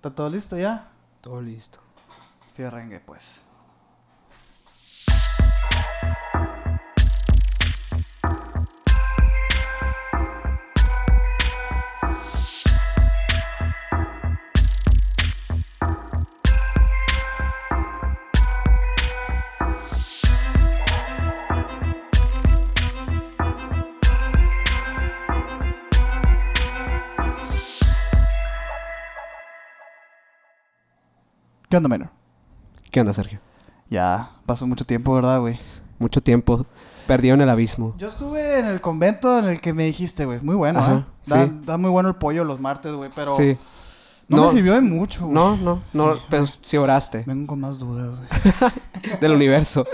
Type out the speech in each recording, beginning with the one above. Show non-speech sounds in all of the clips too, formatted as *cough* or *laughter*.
¿Está todo listo ya? Todo listo. Fierrengue, pues. ¿Qué onda, menor? ¿Qué onda, Sergio? Ya, pasó mucho tiempo, ¿verdad, güey? Mucho tiempo. Perdido en el abismo. Yo estuve en el convento en el que me dijiste, güey. Muy bueno, Ajá, ¿eh? Da, sí. da muy bueno el pollo los martes, güey, pero Sí. no, No. me sirvió de mucho, güey. No, no, no. Sí. Pero sí oraste. Vengo con más dudas, güey. *laughs* del universo.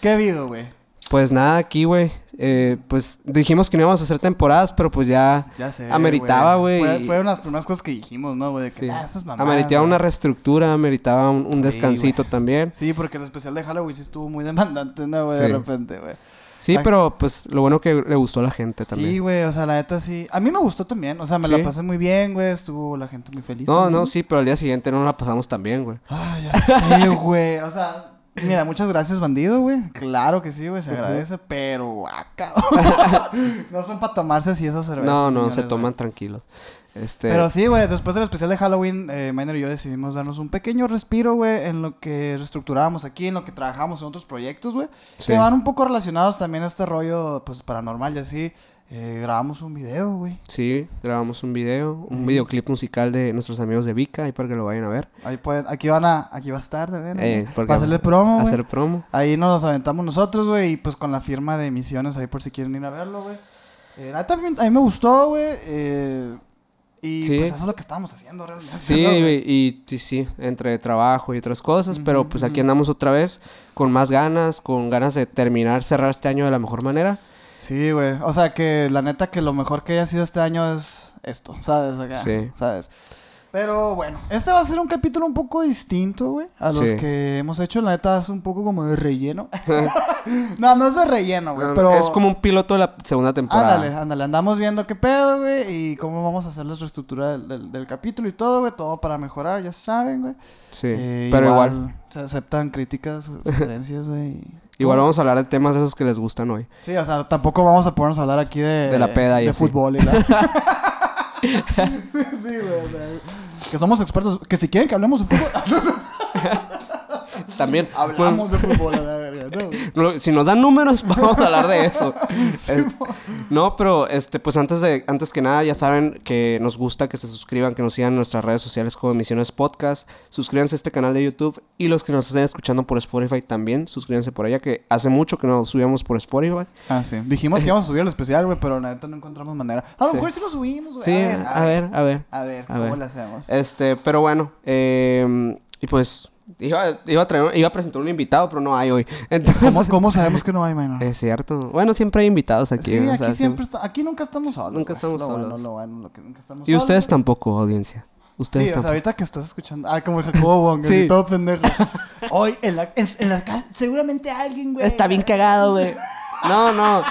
¿Qué ha habido, güey? Pues nada, aquí, güey. eh, pues dijimos que no íbamos a hacer temporadas, pero pues ya Ya sé. Ameritaba, güey, Fue, unas primeras cosas que dijimos, ¿no, güey? De que, Sí. ah, esas mamadas. ameritaba una güey". reestructura, ameritaba un, un descansito también. Sí, porque el especial de Halloween sí estuvo muy *laughs* demandante, ¿no, güey? De repente, güey. Sí, pero pues lo bueno que le gustó a la gente también. Sí, güey, o sea, la neta sí. A mí me gustó también, o sea, me Sí. la pasé muy bien, güey. Estuvo la gente muy feliz. no, también. no, sí, pero al día siguiente no la pasamos tan bien, güey. Ay, ya sé, *laughs* güey. O sea, mira, muchas gracias, bandido, güey. Claro que sí, güey, se agradece, pero, ah, cabrón. *laughs* no son para tomarse así esas cervezas. No, no, señores, se toman tranquilos. Este, Pero sí, güey, después del especial de Halloween, eh, Minor y yo decidimos darnos un pequeño respiro, güey, en lo que reestructurábamos aquí, en lo que trabajamos en otros proyectos, güey. sí. Que van un poco relacionados también a este rollo, pues, paranormal y así. Eh, grabamos un video, güey. Sí, grabamos un video, un videoclip musical de nuestros amigos de Vika, ahí para que lo vayan a ver. Ahí pueden, aquí van a, aquí va a estar, de ver, Eh, Para hacerle promo, güey. Hacer promo. Ahí nos aventamos nosotros, güey, y pues con la firma de emisiones ahí por si quieren ir a verlo, güey. Eh, neta, a mí, me gustó, güey. eh, y Sí. pues eso es lo que estábamos haciendo realmente. Sí, güey, y, sí, entre trabajo y otras cosas, pero pues aquí andamos otra vez con más ganas, con ganas de terminar, cerrar este año de la mejor manera. Sí, güey. O sea, que la neta que lo mejor que haya sido este año es esto, ¿sabes? Acá, Sí. ¿Sabes? Pero bueno, este va a ser un capítulo un poco distinto, güey, a los Sí. que hemos hecho. La neta es un poco como de relleno. *laughs* no, no es de relleno, güey, No, pero... Es como un piloto de la segunda temporada. Ándale, ándale, andamos viendo qué pedo, güey, y cómo vamos a hacer la reestructura del, del- del capítulo y todo, güey, todo para mejorar, ya saben, güey. Sí, Eh, pero igual, Se aceptan críticas, sugerencias, güey. Igual vamos a hablar de temas esos que les gustan hoy. Sí, o sea, tampoco vamos a ponernos a hablar aquí de... De la peda y De así. fútbol y la... *laughs* *laughs* sí, güey, o sea, que somos expertos, que si quieren que hablemos de fútbol, *laughs* También, *laughs* hablamos de fútbol, a la verga, ¿no? *laughs* lo- si nos dan números, *laughs* vamos a hablar de eso. Sí, Eh, No, pero este, pues antes de, antes que nada, ya saben que nos gusta que se suscriban, que nos sigan en nuestras redes sociales como Emisiones Podcast. Suscríbanse a este canal de YouTube. Y los que nos estén escuchando por Spotify también, suscríbanse por allá, que hace mucho que no subíamos por Spotify. Ah, sí. Dijimos que íbamos a subir el especial, güey, pero la neta no encontramos manera. A lo mejor sí lo subimos, güey. Sí, a ver, a ver. A ver, A ¿cómo ver. le hacemos? Este, pero bueno, eh, y pues iba, iba a traer, iba a presentar un invitado, pero no hay hoy. *laughs* Entonces, ¿Cómo, cómo sabemos que no hay, minor? es cierto. Bueno, siempre hay invitados aquí. sí, o aquí sea, siempre está, aquí nunca estamos solos. Nunca estamos Lo bueno, solos. lo bueno, lo que nunca estamos Y solos, ustedes tampoco, audiencia. Ustedes Sí, o sea, tampoco. ahorita que estás escuchando. Ah, como el Jacobo Wong, *laughs* Sí. todo pendejo. Hoy en la, en, en la casa, seguramente alguien, güey. Está bien cagado, güey. No, no.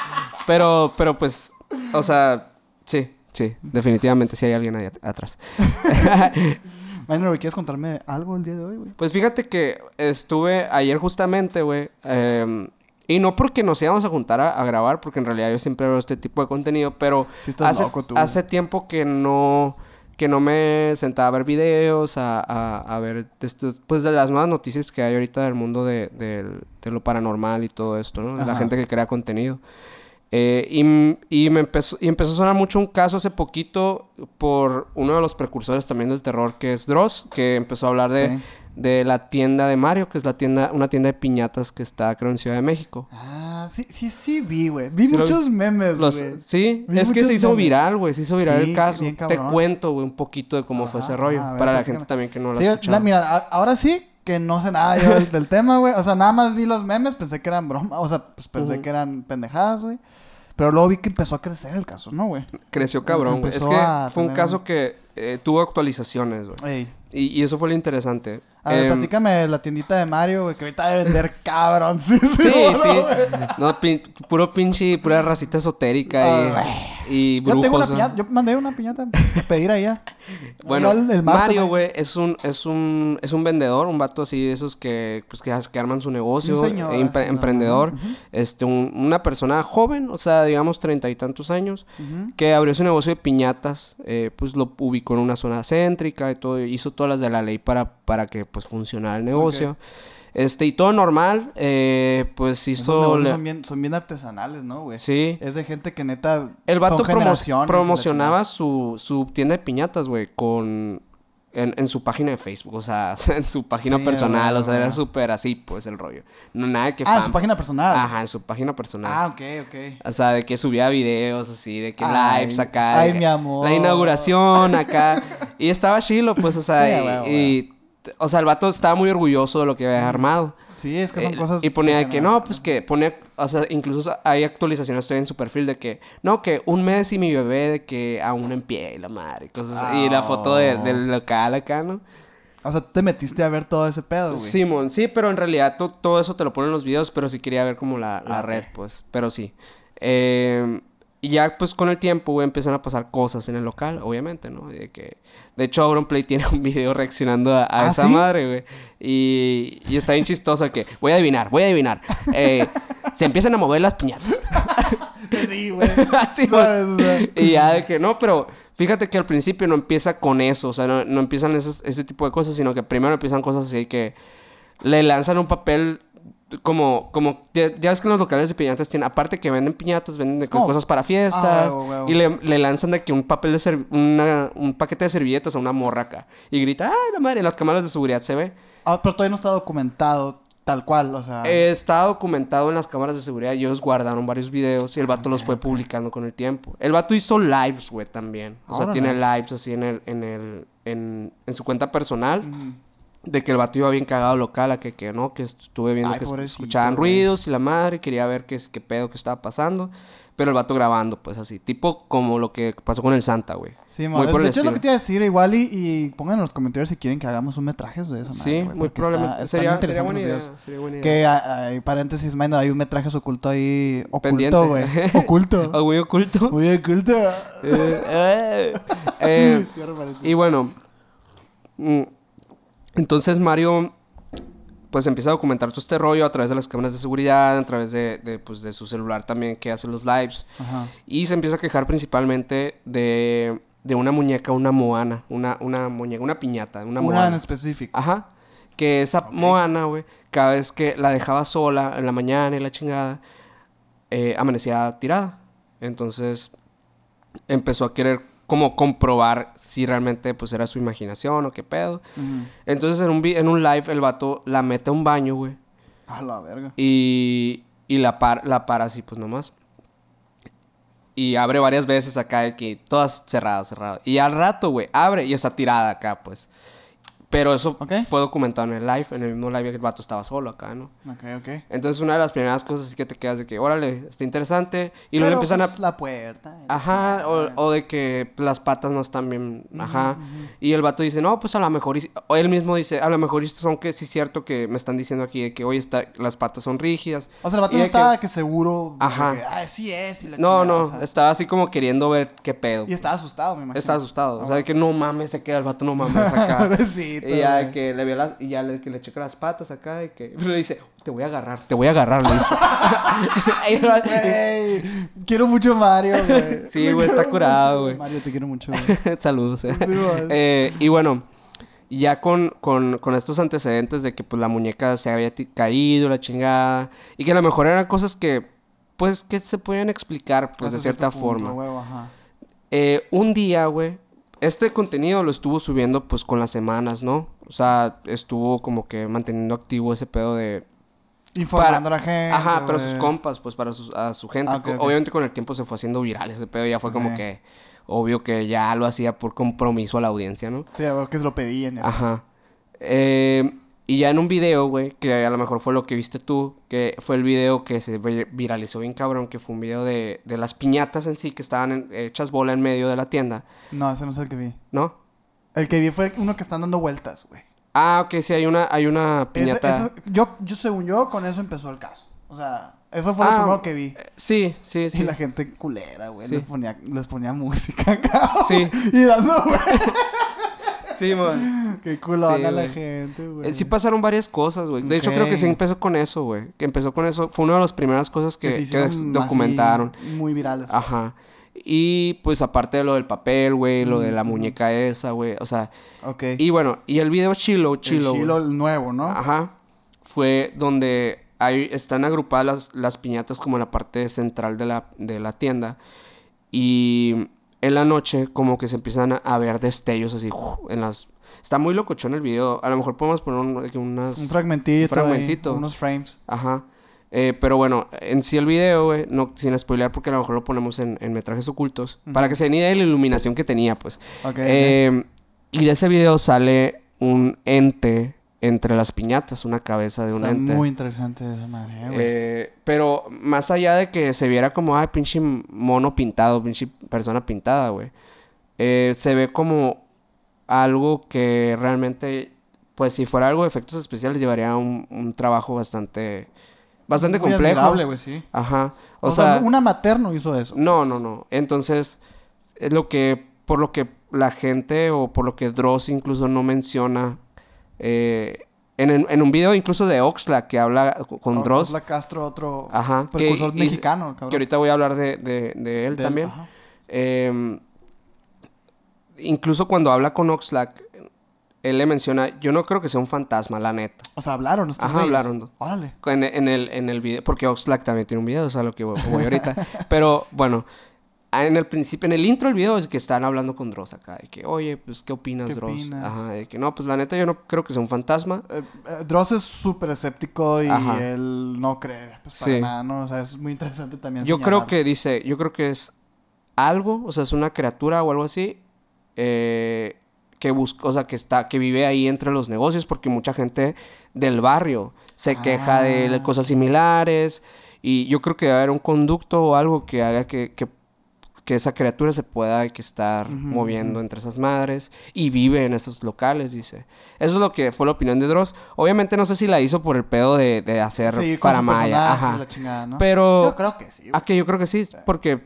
Pero, pero pues, o sea, sí, sí. Definitivamente sí hay alguien ahí at- atrás. *laughs* Minor, ¿quieres contarme algo el día de hoy, güey? Pues fíjate que estuve ayer justamente, güey. eh, y no porque nos íbamos a juntar a, a grabar, porque en realidad yo siempre veo este tipo de contenido, pero Sí hace, loco tú. hace tiempo que no que no me sentaba a ver videos, a, a, a ver de estos- pues de las nuevas noticias que hay ahorita del mundo de, del- de lo paranormal y todo esto, ¿no? De la gente que crea contenido. Eh, y, y me empezó, y empezó a sonar mucho un caso hace poquito por uno de los precursores también del terror, que es Dross, que empezó a hablar de, Sí. de la tienda de Mario, que es la tienda, una tienda de piñatas que está, creo, en Ciudad de México. Ah, sí, sí, sí, vi, güey. Vi Sí lo muchos memes, güey. sí, Vi es que se hizo memes. viral, güey, se hizo viral Sí, el caso. Te cuento, güey, un poquito de cómo fue ese rollo, ver, para la gente también que no lo ha la- escuchado. mira, a- ahora sí que no sé nada yo del, *laughs* del tema, güey. O sea, nada más vi los memes, pensé que eran broma. O sea, pues pensé que eran pendejadas, güey. Pero luego vi que empezó a crecer el caso, ¿no, güey? Creció cabrón, güey. Es que fue un caso que eh, tuvo actualizaciones, güey. Y, y eso fue lo interesante. A ver, Em, platícame la tiendita de Mario, güey, que ahorita debe vender *laughs* cabrón. Sí, sí, Sí, sí. No, pin- puro pinche, pura racita esotérica y, y Yo tengo una brujos. piñata, yo mandé una piñata a pedir allá. *laughs* bueno, No, el- el Mario, güey. es un, es un, es un vendedor, un vato así, de esos que, pues, que, que arman su negocio, Un señor, eh, emprendedor, este, un- una persona joven, o sea, digamos treinta y tantos años, que abrió su negocio de piñatas, eh, pues lo ubicó en una zona céntrica y todo, hizo todas las de la ley para, para que, pues, funcionara el negocio. Este, y todo normal, eh, pues hizo... le- son, bien, son bien artesanales, ¿no, güey? Sí. Es de gente que neta. El vato son promo- promocionaba su, su tienda de piñatas, güey, con... En, en su página de Facebook, o sea, *laughs* en su página Sí, personal, o sea, era súper así, pues, el rollo. No, nada que Ah, en su página personal. Ajá, en su página personal. Ah, ok, ok. O sea, de que subía videos así, de que Ay, lives acá. ay, mi amor. La inauguración acá. y estaba chilo, pues, o sea, *laughs* Sí, y, güey, y- O sea, el vato estaba muy orgulloso de lo que había armado. Sí, es que son Eh, cosas. y ponía de que no, pues que ponía, o sea, incluso hay actualizaciones todavía en su perfil de que, no, que un mes y mi bebé de que aún en pie y la madre, y cosas así. Y la foto de- Ah. del local acá, ¿no? O sea, te metiste a ver todo ese pedo, güey. Simón, sí, pero en realidad to- todo eso te lo ponen en los videos, pero sí quería ver como la, la Ah, red, pues, pero sí. Eh, y ya pues con el tiempo, güey, empiezan a pasar cosas en el local, obviamente, ¿no? De que, de hecho, Auronplay *laughs* tiene un video reaccionando a, a ¿Ah, esa sí? madre, güey. Y, y está bien chistoso que, voy a adivinar, voy a adivinar. Eh, se empiezan a mover las piñatas. *laughs* Sí, güey. *laughs* Así, güey. Y ya de que no, pero fíjate que al principio no empieza con eso, o sea, no, no empiezan esos- ese tipo de cosas, sino que primero empiezan cosas así que le lanzan un papel como, como, ya, ya ves que en los locales de piñatas tienen, aparte que venden piñatas, venden como- cosas para fiestas, Ah, y le, le lanzan de que un papel de serv- una, un paquete de servilletas a una morra acá, y grita, ay, la madre, en las cámaras de seguridad se ve. ah, pero todavía no está documentado tal cual, o sea. Eh, está documentado en las cámaras de seguridad y ellos guardaron varios videos y el vato los fue publicando con el tiempo. El vato hizo lives, güey, también. O sea, tiene lives así en el, en el, en, en su cuenta personal. Ujú. De que el vato iba bien cagado local, a que, que no, que estuve viendo Ay, que pobrecito, escuchaban güey. ruidos y la madre quería ver qué, qué pedo que estaba pasando. Pero el vato grabando, pues así, tipo como lo que pasó con el Santa, güey. Sí, muy por de el hecho es lo que te iba a decir, igual y, y pongan en los comentarios si quieren que hagamos un metraje de eso. Sí, muy probablemente. sería, sería buena idea. Sería buena idea. Que, ah, ah, paréntesis, minor, hay un metraje oculto ahí. Pendiente. Oculto, güey. *laughs* Oculto. *laughs* Ah, muy oculto. Muy oculto. Eh, eh, *laughs* eh. Y bueno, mm, entonces Mario pues empieza a documentar todo este rollo a través de las cámaras de seguridad, a través de, de, pues, de su celular también que hace los lives. Ajá. Y se empieza a quejar principalmente de, de una muñeca, una moana, una, una muñeca, una piñata, una, Una, moana. en específico. Ajá. Que esa moana, güey, cada vez que la dejaba sola en la mañana y la chingada, eh, amanecía tirada. Entonces empezó a querer como comprobar si realmente pues era su imaginación o qué pedo. Entonces en un, en un live el vato la mete a un baño, güey. A la verga. Y, y la, par- la para así pues nomás. Y abre varias veces acá que todas cerradas, cerradas. Y al rato, güey, abre y está tirada acá, pues. Pero eso fue documentado en el live, en el mismo live que el vato estaba solo acá, ¿no? Ok, ok. Entonces una de las primeras cosas es que te quedas de que, órale, está interesante. Y luego empiezan pues, a... la puerta. Ajá, o, o de que las patas no están bien, ajá. Y el vato dice, no, pues a lo mejor, o él mismo dice, a lo mejor son que sí es cierto que me están diciendo aquí de que, oye, está, las patas son rígidas. O sea, el vato no que- estaba que, seguro. Ajá. que, Ay, sí es. Y la No, chingada", no, o sea, estaba así como queriendo ver qué pedo. Y estaba asustado, me imagino. Estaba asustado. Ah, o sea, de que no mames, se queda el vato, no mames *laughs* acá. Y ya güey. que le vio las, y ya le, que le checa las patas acá y que *laughs* le dice, te voy a agarrar, te voy a agarrar, le dice. *laughs* Güey, *laughs* quiero mucho Mario, güey. Sí, güey, está curado, güey. Mario, te quiero mucho, güey. Saludos. eh. Sí. Eh, y bueno, ya con, con, con estos antecedentes de que pues la muñeca se había caído, la chingada, y que a lo mejor eran cosas que, pues, que se podían explicar, pues, Hasta de cierta punto, forma. huevo, ajá. Eh, un día, güey, este contenido lo estuvo subiendo, pues, con las semanas, ¿no? O sea, estuvo como que manteniendo activo ese pedo de... Informando para- a la gente. Ajá, para sus güey. compas, pues, para sus, a su gente. Ah. Obviamente con el tiempo se fue haciendo viral ese pedo, ya fue como Sí. que... Obvio que ya lo hacía por compromiso a la audiencia, ¿no? Sí, a ver que se lo pedían. ya. Ajá. Eh, y ya en un video, güey, que a lo mejor fue lo que viste tú, que fue el video que se vi- viralizó bien cabrón, que fue un video de, de las piñatas en sí que estaban en- hechas bola en medio de la tienda, No, ese no es el que vi. ¿no? El que vi fue uno que están dando vueltas, güey. Ah, ok, sí, hay una, hay una piñata. ese- yo, yo, según yo, con eso empezó el caso. O sea, eso fue lo Ah, primero que vi. Sí, sí, Y sí. la gente culera, güey. Sí. Les, ponía, les ponía música *laughs* acá. Sí. y dando, güey. *laughs* Sí, *laughs* man. Qué culona Sí, la gente, güey. Eh, Sí pasaron varias cosas, güey. De hecho, creo que sí empezó con eso, güey. Que empezó con eso. Fue una de las primeras cosas que, que así documentaron. Muy virales. Ajá. Y pues aparte de lo del papel, güey, lo de la Ujú. muñeca esa, güey. O sea, Ok. y bueno, y el video Chilo, Chilo. Chilo, el nuevo, ¿no? Ajá. Fue donde hay, están agrupadas las, las piñatas como en la parte central de la, de la tienda. Y en la noche como que se empiezan a, a ver destellos así ¡uf! en las... Está muy locochón el video. A lo mejor podemos poner un- unas... Un fragmentito. Un fragmentito. ahí, unos frames. Ajá. Eh, pero bueno, en sí el video, güey, no, sin spoilear porque a lo mejor lo ponemos en, en metrajes ocultos. Para que se den idea de la iluminación que tenía, pues. Ok. Eh, y de ese video sale un ente entre las piñatas, una cabeza de un Está ente. muy interesante esa madre, eh, güey. Eh, pero más allá de que se viera como, ay, pinche mono pintado, pinche persona pintada, güey. eh, se ve como algo que realmente, pues si fuera algo de efectos especiales, llevaría un, un trabajo bastante, bastante Muy complejo. güey, sí. Ajá. O, O, sea, sea, una materno hizo eso. no, no, no. Entonces, es lo que, por lo que la gente o por lo que Dross incluso no menciona, eh, en, un video incluso de Oxlack que habla co- con Dross, Osla Castro, otro Ajá, que- precursor y- mexicano, cabrón. que ahorita voy a hablar de, de- de él también. Eh, incluso cuando habla con Oxlack, él le menciona, yo no creo que sea un fantasma, la neta. O sea, hablaron estos Ajá, hablaron. Órale. En, en el, en el video, porque Oxlack también tiene un video, o sea, lo que voy, voy ahorita. *laughs* Pero bueno, en el principio, en el intro del video es que están hablando con Dross acá, de que, oye, pues, ¿qué opinas, ¿Qué Dross? opinas? Ajá, de que no, pues la neta yo no creo que sea un fantasma. Eh, eh, Dross es súper escéptico y Ajá. él no cree pues, para Sí. nada, ¿no? O sea, es muy interesante también Yo creo que dice, yo creo que es algo, o sea, es una criatura o algo así, eh, que busca, o sea, que está, que vive ahí entre los negocios, porque mucha gente del barrio se queja de Ah. cosas similares, y yo creo que debe haber un conducto o algo que haga que, que, que esa criatura se pueda que estar moviendo entre esas madres, y vive en esos locales, dice. Eso es lo que fue la opinión de Dross. Obviamente no sé si la hizo por el pedo de, de hacer Sí, personaje y ajá. la chingada, ¿no? Pero... Yo creo que sí. Ah, que yo creo que sí, porque,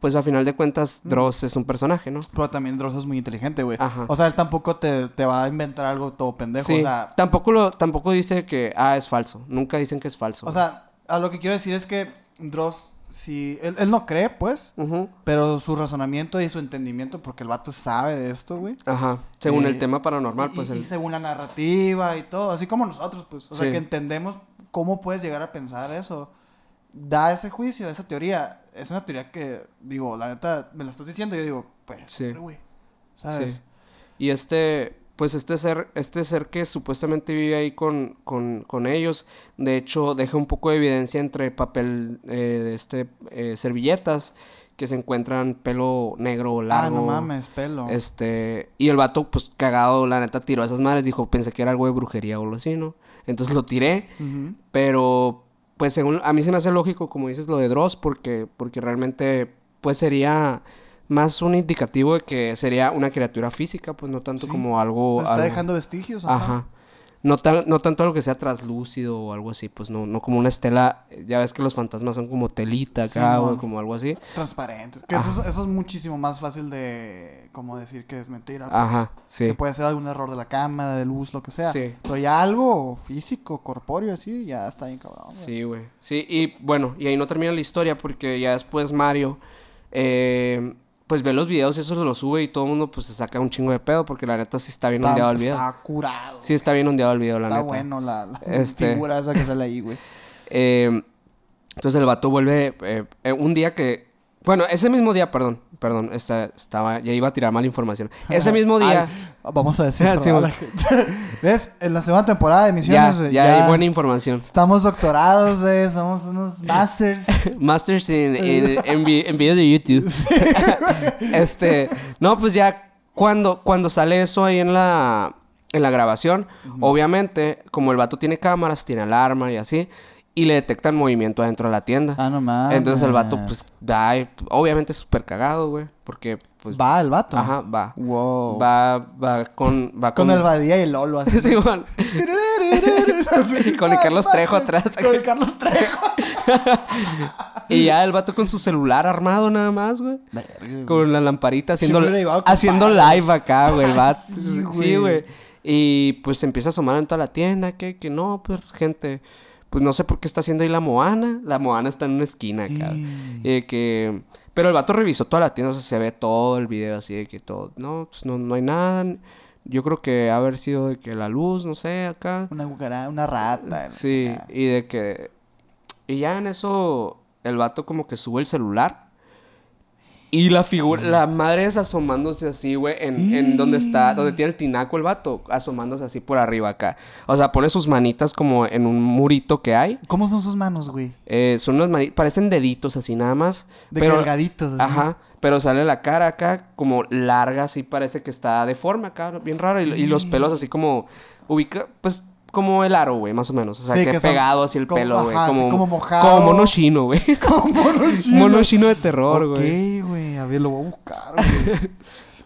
pues a final de cuentas, Dross es un personaje, ¿no? Pero también Dross es muy inteligente, güey. O sea, él tampoco te, te va a inventar algo todo pendejo. sí. O sea, tampoco, lo, tampoco dice que, ah, es falso. Nunca dicen que es falso. o sea, a lo que quiero decir es que Dross, si... Él, él no cree, pues, pero su razonamiento y su entendimiento, porque el vato sabe de esto, güey. Ajá. Según Eh, el tema paranormal, y, pues... y- el- y según la narrativa y todo, así como nosotros, pues. O sea, que entendemos cómo puedes llegar a pensar eso. Da ese juicio, esa teoría. Es una teoría que, digo, la neta, me la estás diciendo y yo digo, pues, Sí. güey. ¿Sabes? Sí. Y este, pues este ser, este ser que supuestamente vive ahí con, con, con ellos, de hecho deja un poco de evidencia entre papel eh, de este, eh, servilletas que se encuentran pelo negro o largo. Ah, no mames, pelo. Este, y el vato, pues cagado, la neta, tiró a esas madres, dijo, pensé que era algo de brujería o algo así, ¿no? Entonces lo tiré, pero, pues según, a mí se me hace lógico, como dices, lo de Dross, porque, porque realmente, pues sería más un indicativo de que sería una criatura física, pues no tanto Sí. como algo... Está algo- dejando vestigios. Ajá. Ajá. No, tan- no tanto algo que sea traslúcido o algo así, pues no, no como una estela, ya ves que los fantasmas son como telita acá o como algo así. Transparentes. Que eso, es- eso es muchísimo más fácil de, como decir que es mentira. Ajá, sí. Que puede ser algún error de la cámara, de luz, lo que sea. Sí. Pero ya algo físico, corpóreo, así, ya está bien cabrón. güey. Sí, güey. Sí, y bueno, y ahí no termina la historia porque ya después Mario, eh, pues ve los videos, eso lo sube y todo el mundo pues se saca un chingo de pedo porque la neta sí está bien Está, ondeado el video. está curado. Sí está bien ondeado el video, la está neta. bueno la, la Este- figura esa que sale ahí, güey. *laughs* Eh, entonces el vato vuelve eh, eh, un día que... Bueno, ese mismo día, perdón, perdón, esta- estaba, ya iba a tirar mala información. Ese mismo *laughs* día... Ay, vamos a decir. *laughs* Sí. *laughs* ¿Ves? En la segunda temporada de ya, Misiones, güey, ya, hay buena información. Estamos doctorados, güey. Somos unos masters. Masters en, en, en videos de YouTube. este, no, pues ya cuando, cuando sale eso ahí en la, en la grabación, obviamente, como el vato tiene cámaras, tiene alarma y así, y le detectan movimiento adentro de la tienda. Ah, no mames. Entonces el vato, pues, da, obviamente súper cagado, güey, porque, pues, Va el vato. ajá, va. Wow. Va, va con, va Con el Badía y el Lolo así. *laughs* Sí, man. Así. *laughs* Con el Carlos Trejo atrás. Con el Carlos Trejo. *laughs* Y ya el vato con su celular armado nada más, güey. Con la lamparita haciendo, con haciendo live acá, güey, el vato. sí, güey. Sí. Y pues se empieza a asomar en toda la tienda, que, que no, pues gente, pues no sé por qué está haciendo ahí la Moana. La Moana está en una esquina acá. Mm. De que... Pero el vato revisó toda la tienda, o sea, se ve todo el video así de que todo... No, pues no, no hay nada. Yo creo que ha haber sido de que la luz, no sé, acá. Una cucaracha, una rata. Sí, y de que... Y ya en eso el vato como que sube el celular. Y la figura, la madre es asomándose así, güey, en, en donde está, donde tiene el tinaco el vato, asomándose así por arriba acá. O sea, pone sus manitas como en un murito que hay. ¿Cómo son sus manos, güey? Eh, son unas manitas, parecen deditos así nada más. De pero, cargaditos. así. Ajá, pero sale la cara acá como larga, así parece que está deforme acá, bien raro. Y, y los pelos así como ubica, pues como el aro, güey, más o menos. O sea, Sí, que, que pegado así el como- pelo, güey. Como, como mojado. Como mono chino, güey. *laughs* Como mono chino. mono chino de terror, güey. Ok, güey. A ver, lo voy a buscar, güey.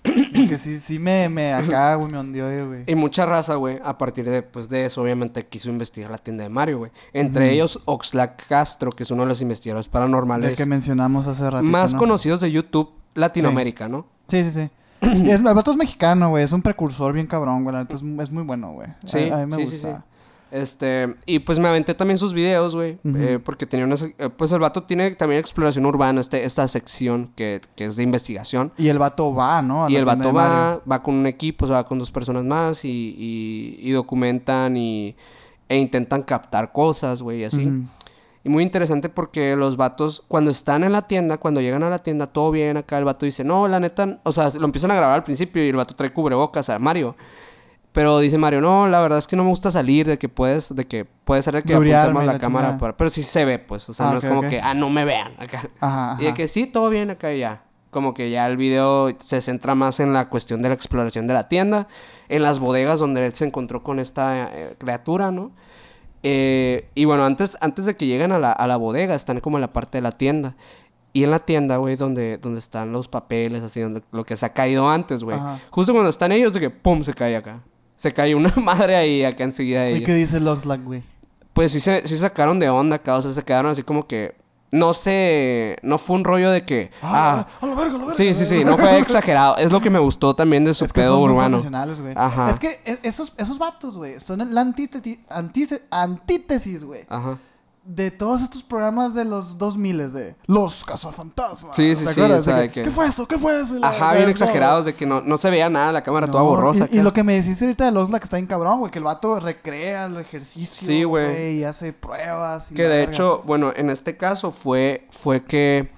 *coughs* Porque sí, sí me, me acá, güey, me hundió, güey. Y mucha raza, güey, a partir de, pues, de eso, obviamente, quiso investigar la tienda de Mario, güey. Entre ellos, Oxlack Castro, que es uno de los investigadores El paranormales que mencionamos hace rato. más ¿no? conocidos de YouTube Latinoamérica, ¿no? Sí, sí, sí. *clears throat* Es, el vato es mexicano, güey. Es un precursor bien cabrón, güey. Es, es muy bueno, güey. Sí, a, a mí me sí, gusta. sí, sí. Este, y pues me aventé también sus videos, güey, eh, porque tenía una, eh, pues el vato tiene también exploración urbana, este, esta sección que, que es de investigación. Y el vato va, ¿no? A Y el vato va, va con un equipo, o sea, va con dos personas más y, y, y documentan y, e intentan captar cosas, güey, y así. Ujú. Y muy interesante porque los vatos, cuando están en la tienda, cuando llegan a la tienda, todo bien acá, el vato dice, no, la neta, o sea, lo empiezan a grabar al principio y el vato trae cubrebocas a Mario. Pero dice Mario, no, la verdad es que no me gusta salir, de que puedes, de que puede ser de que apuntemos y la la cámara, para- pero sí se ve, pues, o sea, Ah, no es como que, ah, no me vean acá. Ajá, Y de que sí, todo bien acá y ya. Como que ya el video se centra más en la cuestión de la exploración de la tienda, en las bodegas donde él se encontró con esta eh, criatura, ¿no? Eh, y bueno, antes, antes de que lleguen a la, a la bodega, están como en la parte de la tienda. Y en la tienda, güey, donde, donde están los papeles, así, donde, lo que se ha caído antes, güey. Justo cuando están ellos, de que pum, se cae acá. Se cae una *laughs* madre ahí, acá enseguida de ¿Y ellos. qué dice el Oxlack, güey? Pues sí se, sí sacaron de onda acá, o sea, se quedaron así como que... No sé, no fue un rollo de que... Ah, a la verga, a la verga. sí, sí, sí, no fue *laughs* exagerado. Es lo que me gustó también de su Es que pedo son urbano. Ajá. Es que esos, esos vatos, güey, son la antítesis, güey, Ajá. De todos estos programas de los 2000 de Los Cazafantasmas. Sí, sí, ¿Te sí, acuerdas? o sea, De de que- ¿Qué fue eso? ¿Qué fue eso? La- Ajá, bien exagerados de que no, no se veía nada, la cámara toda no, borrosa. Y, lo que me decís ahorita de Oxlack que está bien cabrón, güey, que el vato recrea el ejercicio. Sí, güey. Y hace pruebas. y Que de hecho, bueno, en este caso fue, fue que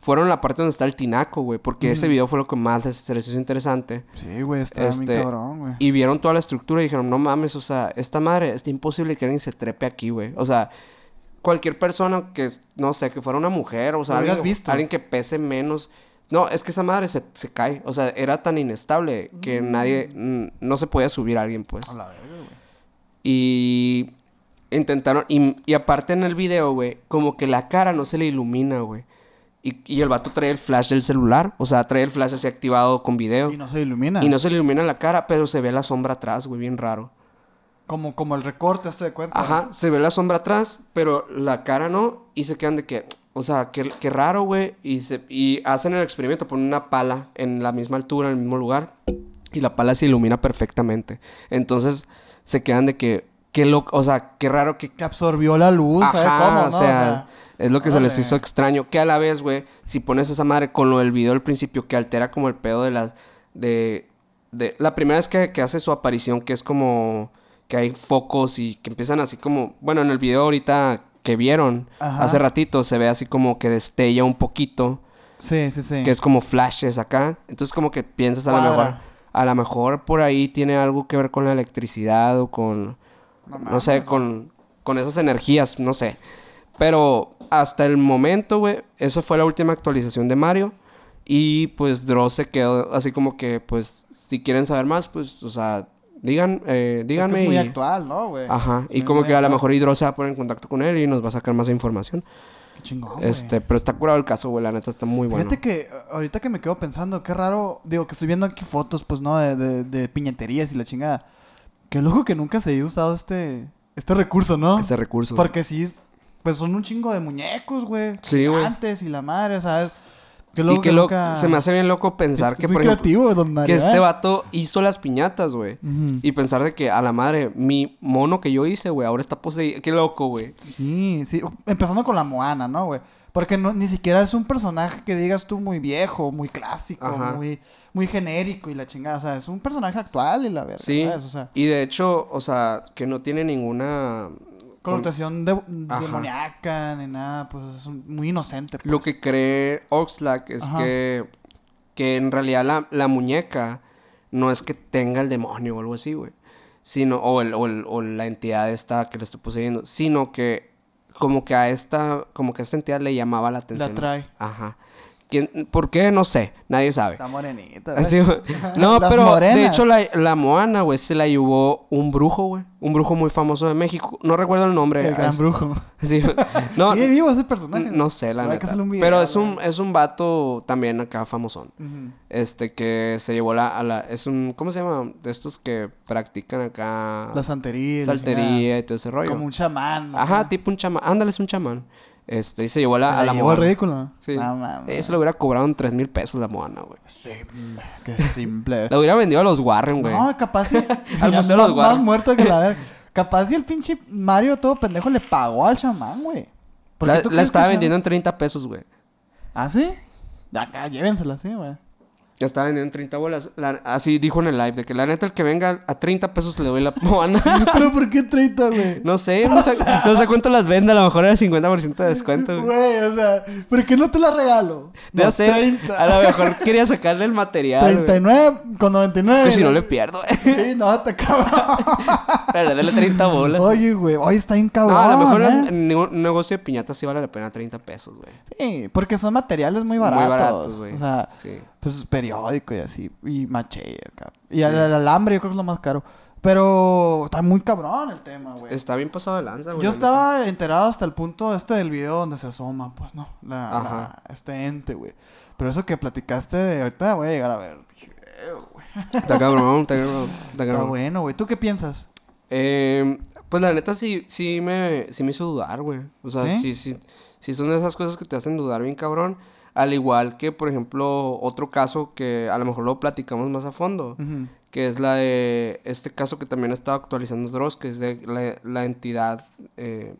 fueron la parte donde está el tinaco, güey. Porque ese video fue lo que más les pareció interesante. Sí, güey, está Este, bien cabrón, güey. Y vieron toda la estructura y dijeron, no mames, o sea, esta madre, está imposible que alguien se trepe aquí, güey. O sea, cualquier persona que, no sé, que fuera una mujer, o sea, alguien, visto. alguien que pese menos. No, es que esa madre se, se cae. O sea, era tan inestable que nadie, mm, no se podía subir a alguien, pues. A la verga, güey. Y intentaron, y, y aparte en el video, güey, como que la cara no se le ilumina, güey. Y, y el vato trae el flash del celular, o sea, trae el flash así activado con video. Y no se ilumina. Y no se le ilumina la cara, pero se ve la sombra atrás, güey, bien raro. Como, como el recorte, esto de cuenta. Ajá, se ve la sombra atrás, pero la cara no. Y se quedan de que, o sea, qué, qué raro, güey. Y, se, y hacen el experimento, ponen una pala en la misma altura, en el mismo lugar. Y la pala se ilumina perfectamente. Entonces se quedan de que, qué loco, o sea, qué raro que... Que absorbió la luz, ¿sabes Ajá, cómo, no? o sea, es lo que se les hizo extraño. Que a la vez, güey, si pones esa madre con lo del video al principio, que altera como el pedo de las... De, de la primera vez que, que hace su aparición, que es como que hay focos y que empiezan así como... Bueno, en el video ahorita que vieron Ajá. hace ratito, se ve así como que destella un poquito, Sí, sí, sí. que es como flashes acá. Entonces como que piensas a lo mejor... A lo mejor por ahí tiene algo que ver con la electricidad o con... No No sé, con, con esas energías, no sé. Pero hasta el momento, güey, eso fue la última actualización de Mario. Y pues Dross se quedó así como que, pues, si quieren saber más, pues, o sea, digan, eh, Es díganme. que es muy y- actual, ¿no, güey? Ajá, y Muy, como muy que a lo mejor Hidro se va a poner en contacto con él y nos va a sacar más información. Qué chingón. Este, pero está curado el caso, güey, la neta está muy bueno. Fíjate que eh, ahorita que me quedo pensando, qué raro, digo que estoy viendo aquí fotos, pues, ¿no? De, de, de piñaterías y la chingada. Qué loco que nunca se haya usado este, este recurso, ¿no? Este recurso. Porque sí, pues son un chingo de muñecos, güey. Sí, güey. Antes y la madre, ¿sabes? Qué y que loco, se me hace bien loco pensar que, por ejemplo, que este ¿eh? vato hizo las piñatas, güey. Y pensar de que a la madre, mi mono que yo hice, güey, ahora está poseído. Qué loco, güey. Sí, sí. Empezando con la Moana, ¿no, güey? Porque no, ni siquiera es un personaje que digas tú muy viejo, muy clásico, Ajá. muy, muy genérico y la chingada. O sea, es un personaje actual y la verdad. Sí. ¿sabes? O sea, Y de hecho, o sea, que no tiene ninguna... connotación de, demoníaca ni nada, pues es muy inocente. Lo pues. que cree Oxlack es Ajá. que, que en realidad la, la muñeca no es que tenga el demonio o algo así, güey. Sino, o, el, o, el- o la entidad esta que le estoy poseyendo. Sino que como que a esta, como que a esta entidad le llamaba la atención. La atrae. Ajá. ¿Quién, ¿Por qué? No sé. Nadie sabe. Está morenita. güey. Así, *laughs* no, pero de hecho la, la Moana, güey, se la llevó un brujo, güey. Un brujo muy famoso de México. No recuerdo el nombre. El gran brujo. *laughs* Sí, no, Sigue vivo ese personaje. no sé, la Hay que neta. video, Pero es un, es un vato también acá famosón. Este que se llevó la, a la... Es un... ¿Cómo se llama? De estos que practican acá... La santería. Saltería y todo ese rollo. Como un chamán. Ajá, ¿no? tipo un chamán. Ándale, es un chamán. Este, y se llevó la, Se a la llevó ridículo. Sí. No mames. Eso le hubiera cobrado en 3 mil pesos la Moana, güey. Sí, qué simple. *laughs* La hubiera vendido a los Warren, güey. No, capaz si... *laughs* Al Museo de los más, Warren. más muerto que la *laughs* verga. Capaz si el pinche Mario todo pendejo le pagó al chamán, güey. ¿Por qué La, estaba sea- vendiendo en 30 pesos, güey. ¿Ah, sí? De acá, llévensela, sí, güey. Ya estaba vendiendo en 30 bolas. La- así dijo en el live, de que la neta el que venga a 30 pesos le doy la *laughs* Moana. *laughs* ¿Pero por qué 30, güey? no sé, no sé, no sé cuánto las vende. A lo mejor era 50% de descuento, güey. Güey, o sea, ¿por qué no te la regalo? No, No, sé, 30. a lo mejor quería sacarle el material, güey. 39 con 99. Que si no le pierdo, Sí, no, te cabrón. *laughs* Pero dale 30 bolas. Oye, güey, oye, está bien no, cabrón. a lo mejor ¿eh? en, en ningún- un negocio de piñatas sí vale la pena 30 pesos, güey. Sí, porque son materiales muy baratos. Muy baratos, güey. O sea, sí. Pues periódico y así. Y maché acá. Y Sí. el, el alambre yo creo que es lo más caro. Pero está muy cabrón el tema, güey. Está bien pasado de lanza, güey. Yo estaba enterado hasta el punto este del video donde se asoma, pues, ¿no? La, Ajá. la- este ente, güey. Pero eso que platicaste de ahorita voy a llegar a ver. Está cabrón, está cabrón. Está Está cabrón. bueno, güey. ¿Tú qué piensas? Eh, pues la neta sí, sí me, sí me hizo dudar, güey. O sea, ¿Sí? ¿Sí? sí, sí, son de esas cosas que te hacen dudar bien cabrón. Al igual que, por ejemplo, otro caso que a lo mejor lo platicamos más a fondo. Que es la de este caso que también estaba actualizando Dross, que es de la, la entidad... eh,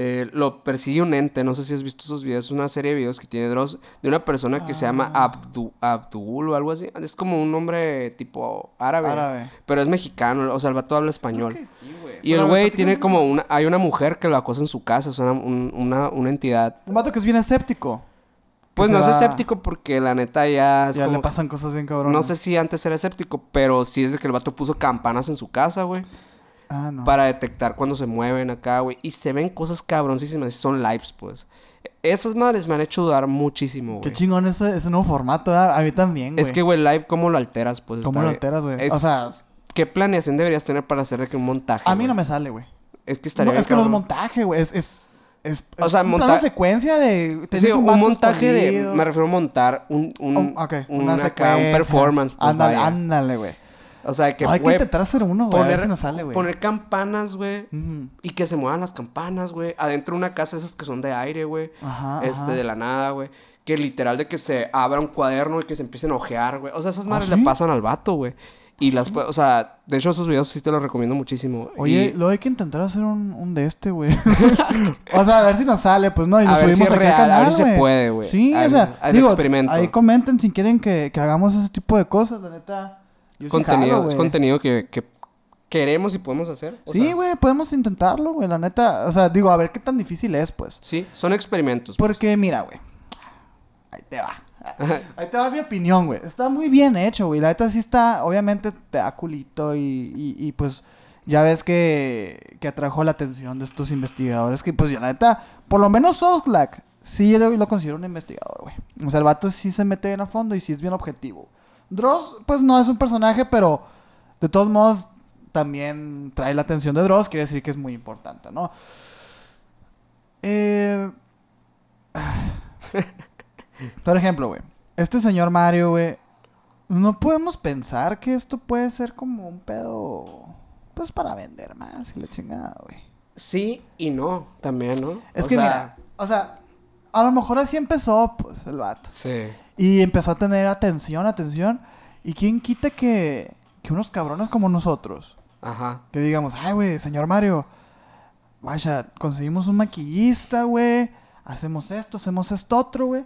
eh, lo persigue un ente, no sé si has visto esos videos, es una serie de videos que tiene Dross de una persona que se llama Ah. Abdu, Abdul o algo así. Es como un nombre tipo árabe. Árabe. Pero es mexicano, o sea, el vato habla español. Creo que sí, güey. Y el güey tiene como una... Hay una mujer que lo acosa en su casa, es una, un- una, una entidad. Un vato que es bien escéptico. Pues no es escéptico porque la neta ya es Ya le pasan cosas bien cabrón. No sé si antes era escéptico, pero sí es que el vato puso campanas en su casa, güey. Ah, no. Para detectar cuando se mueven acá, güey. Y se ven cosas cabroncísimas. Son lives, pues. Esas madres me han hecho dudar muchísimo, Qué güey. chingón ese, ese nuevo formato. A mí también, güey. Es que, güey, live, ¿cómo lo alteras? Pues ¿Cómo lo alteras, güey? O sea, ¿Qué planeación deberías tener para hacer de que un montaje? a mí no me sale, güey. Es que No, estaría bien es que no es montaje, güey. Es, es, es, O sea, un monta- plano secuencia de... Sí, un, montaje de... Me refiero a montar un... un, Oh, una acá, un performance, pues, Ándale, vaya. ándale, güey. O sea, que, No, hay que intentar hacer uno, güey. A ver poner, si nos sale, güey. poner campanas, güey. Y que se muevan las campanas, güey. Adentro de una casa esas que son de aire, güey. Ajá, Este, ajá. de la nada, güey. Que literal de que se abra un cuaderno y que se empiecen a ojear, güey. O sea, esas ¿Ah, madres sí? le pasan al vato, güey. Y las, o sea, de hecho esos videos sí te los recomiendo muchísimo. Oye, Y- luego hay que intentar hacer un, un de este, güey. *laughs* o sea, a ver si nos sale, pues, ¿no? Y lo A ver si subimos aquí al real, a ver si se puede, güey. Sí, o sea, ahí digo, experimento. ahí comenten si quieren que, que hagamos ese tipo de cosas, la neta. Yo contenido, jalo, es contenido que, que queremos y podemos hacer. o Sí, güey, podemos intentarlo, güey, la neta. O sea, digo, a ver qué tan difícil es, pues. Sí, son experimentos. pues. Porque, mira, güey. Ahí te va. Ahí te va mi opinión, güey. Está muy bien hecho, güey. La neta sí está, obviamente, te da culito y, y, y, pues ya ves que, que atrajo la atención de estos investigadores. Que pues ya la neta, por lo menos Oxlack, sí lo, lo considero un investigador, güey. O sea, el vato sí se mete bien a fondo y sí es bien objetivo. Dross, pues no es un personaje, pero De todos modos, también trae la atención de Dross, quiere decir que es muy importante, ¿no? Eh... *sighs* Por ejemplo, güey, este señor Mario, güey, no podemos pensar que esto puede ser como un pedo, pues para vender más y la chingada, güey. Sí y no, también, ¿no? Es O que sea, mira, o sea, a lo mejor así empezó, pues, el vato. Sí. Y empezó a tener atención, atención. ¿Y quién quita que, que unos cabrones como nosotros, Ajá. que digamos, ay, güey, señor Mario, vaya, conseguimos un maquillista, güey, hacemos esto, hacemos esto otro, güey,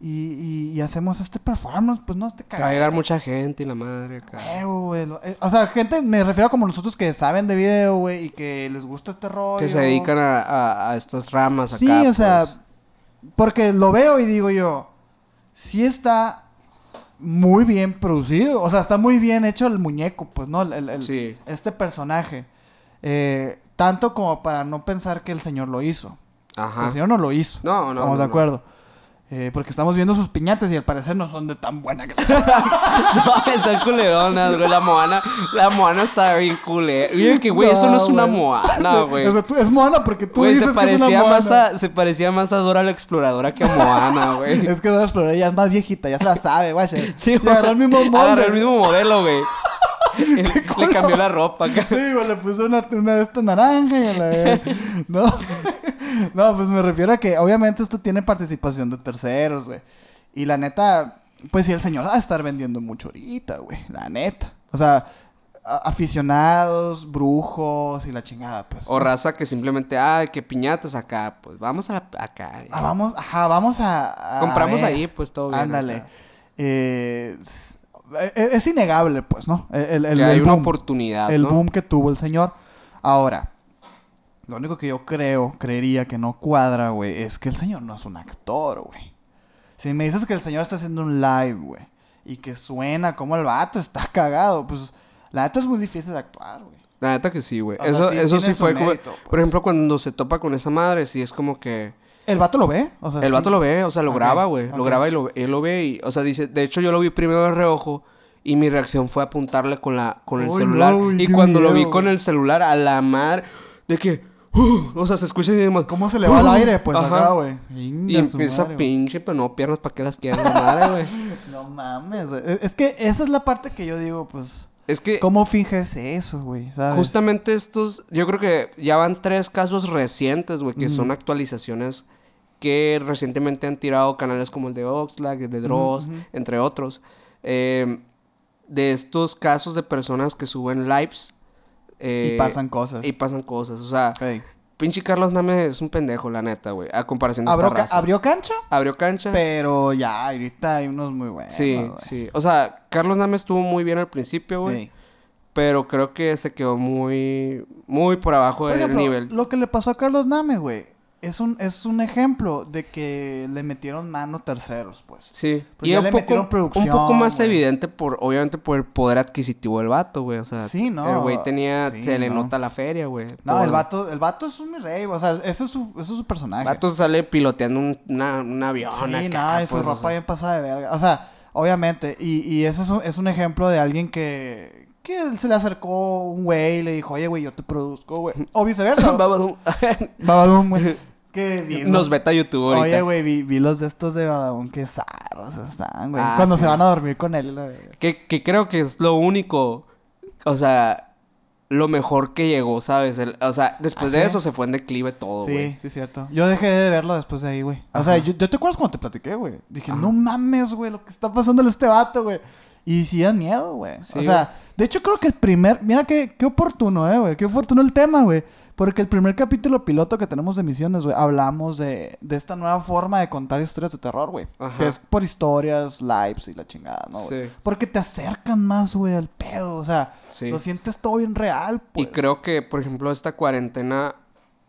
y, y, y hacemos este performance, pues no, este Que va a llegar mucha gente y la madre acá. Güey, eh, O sea, gente, me refiero a como nosotros que saben de video, güey, y que les gusta este rollo. Que se dedican a, a, a estas ramas acá. Sí, o sea, pues. porque lo veo y digo yo, sí está muy bien producido, o sea, está muy bien hecho el muñeco, pues, ¿no? El, el- Sí. Este personaje. Eh, tanto como para no pensar que el señor lo hizo. Ajá. El señor no lo hizo. No, no, Estamos no, de acuerdo. Eh, porque estamos viendo sus piñatas y al parecer no son de tan buena. *laughs* No, están culeronas, güey. La Moana, la Moana está bien culera. Oye, que, güey, eso no es una güey. Moana, güey. *laughs* O sea, tú- es Moana porque tú Güey, dices se que es una parecía, más Moana. a, se parecía más a Dora la Exploradora que a Moana, güey. *laughs* Es que Dora Exploradora ya es más viejita, ya se la sabe, güey. Sí, Y agarró el mismo. Agarró el mismo modelo, güey. Le cambió la ropa acá. Sí, güey, le puso una, una de estas naranja y a la No. No, pues me refiero a que obviamente esto tiene participación de terceros, güey. Y la neta, pues sí, el señor va a estar vendiendo mucho ahorita, güey. La neta. O sea, a- aficionados, brujos y la chingada, pues. O raza que simplemente, ah, que piñatas acá. Pues vamos a acá. Ah, vamos, ajá, vamos a... a Compramos ver. ahí, pues todo bien. Ándale. Eh, es, es- es innegable, pues, ¿no? El, el- que el hay una oportunidad, el ¿no? boom que tuvo el señor. Ahora, lo único que yo creo, creería que no cuadra, güey, es que el señor no es un actor, güey. Si me dices que el señor está haciendo un live, güey, y que suena como el vato está cagado, pues la neta es muy difícil de actuar, güey. La neta que sí, güey. O sea, Eso, sí eso sí fue como... pues. Por ejemplo, cuando se topa con esa madre, sí es como que... ¿El vato lo ve? O sea, El sí. vato lo ve, o sea, lo graba, güey. Lo graba y lo, él lo ve y... O sea, dice... De hecho, yo lo vi primero de reojo y mi reacción fue apuntarle con la con el celular. no, y cuando lo vi con el celular, a la madre... De que... uh, *gasps* o sea, se escucha y demás... ¿Cómo se le va al aire? Pues Ajá. acá, güey. Y empieza madre, pinche, pero no piernas para qué las quieres, la madre, güey. *laughs* No mames, güey. Es es que esa es la parte que yo digo, pues... Es que... ¿Cómo finges eso, güey? Justamente estos, yo creo que ya van tres casos recientes, güey, que Ujú. son actualizaciones que recientemente han tirado canales como el de Oxlack, el de Dross, ujú. entre otros. eh, de estos casos de personas que suben lives. Eh, Y pasan cosas. Y pasan cosas. O sea, Ey. pinche Carlos Name es un pendejo, la neta, güey. A comparación de esta Abrió, ca- raza. abrió cancha, Abrió cancha. pero ya, ahorita hay unos muy buenos. sí, sí. O sea, Carlos Name estuvo muy bien al principio, güey. Ey. Pero creo que se quedó muy, muy por abajo del nivel. Lo que le pasó a Carlos Name, güey, es un, es un ejemplo de que le metieron mano terceros, pues. Sí. Pues y ya un le poco, metieron producción, un poco más güey. evidente por, obviamente, por el poder adquisitivo del vato, güey. O sea, Sí, no, el güey tenía, sí, se le no. nota la feria, güey. No, el vato, el vato es un rey, o sea, ese es su, ese es su personaje. El vato sale piloteando un, una- un avión Sí, acá, no, y su pues, o ropa sea. bien pasada de verga. O sea, obviamente, y, y ese es un, es un ejemplo de alguien que, que se le acercó un güey y le dijo, oye, güey, yo te produzco, güey. O viceversa. *laughs* Babadum. Babadum, güey. *laughs* Que vi- Nos veta YouTube ahorita. Oye, güey, vi, vi los de estos de Badabun que zarros están, güey. Ah, Cuando sí. se van a dormir con él. verga. Que, que creo que es lo único, o sea, lo mejor que llegó, ¿sabes? El- o sea, después ¿Ah, de sí? eso se fue en declive todo, güey. Sí, sí, es cierto. Yo dejé de verlo después de ahí, güey. O sea, yo, yo te acuerdas cuando te platiqué, güey. Dije, Ajá. no mames, güey, lo que está pasándole a este vato, güey. Y sí dan miedo, güey. Sí, o sea, de hecho creo que el primer... Mira qué, qué oportuno, eh, güey. Qué oportuno el tema, güey. Porque el primer capítulo piloto que tenemos de misiones, güey, hablamos de, de esta nueva forma de contar historias de terror, güey. Ajá. Que es por historias, lives y la chingada, ¿no? Sí. Porque te acercan más, güey, al pedo. O sea, Sí. lo sientes todo bien real, pues. Y creo que, por ejemplo, esta cuarentena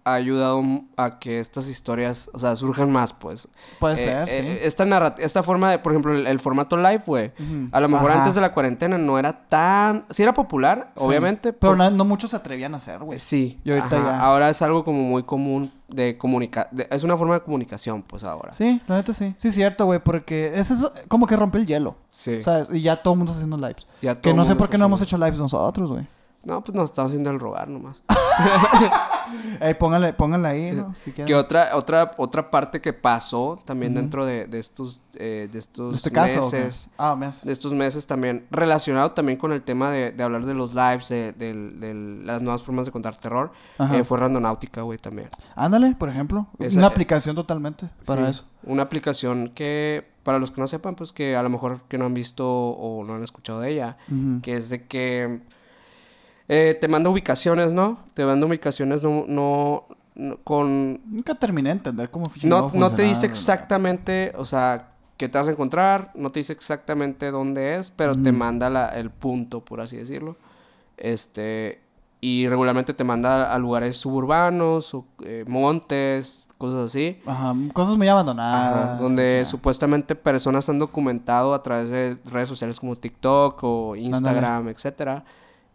ha ayudado a que estas historias, o sea, surjan más, pues. Puede Eh, ser, eh, sí. Esta narrat- esta forma de, por ejemplo, el, el formato live, güey. A lo mejor Ajá. antes de la cuarentena no era tan... Sí era popular, Sí. obviamente. Pero por- no, no muchos se atrevían a hacer, güey. Sí. Y ahorita ya. Ahora es algo como muy común de comunicar... Es una forma de comunicación, pues, ahora. Sí, la neta sí. Sí, es cierto, güey, porque es eso, como que rompe el hielo. Sí. ¿Sabes? Y ya todo el mundo está haciendo lives. Ya todo Que no sé por qué no hemos hecho lives nosotros, güey. No, pues nos estamos haciendo el rogar nomás. *laughs* Póngale ahí, ¿no? Si. Que otra, otra, otra parte que pasó también dentro de, de estos, eh, de estos ¿De caso? qué? meses, Ah, mes. de estos meses también, relacionado también con el tema de, de hablar de los lives, de, las nuevas formas de contar terror, eh, fue Randonáutica, güey, también. Ándale, por ejemplo. Esa- Una aplicación totalmente para Sí, eso. Una aplicación que, para los que no sepan, pues que a lo mejor que no han visto o no han escuchado de ella, que es de que eh, te manda ubicaciones, ¿no? Te manda ubicaciones no, no, no- con Nunca terminé de entender cómo no, no te dice exactamente, o sea, qué te vas a encontrar, no te dice exactamente dónde es, pero te Ujú. manda la- el punto, por así decirlo. Este, y regularmente te manda a lugares suburbanos, o, eh, montes, cosas así. Ajá, cosas muy abandonadas. Ajá, donde o sea. supuestamente personas han documentado a través de redes sociales como TikTok o Instagram, etcétera,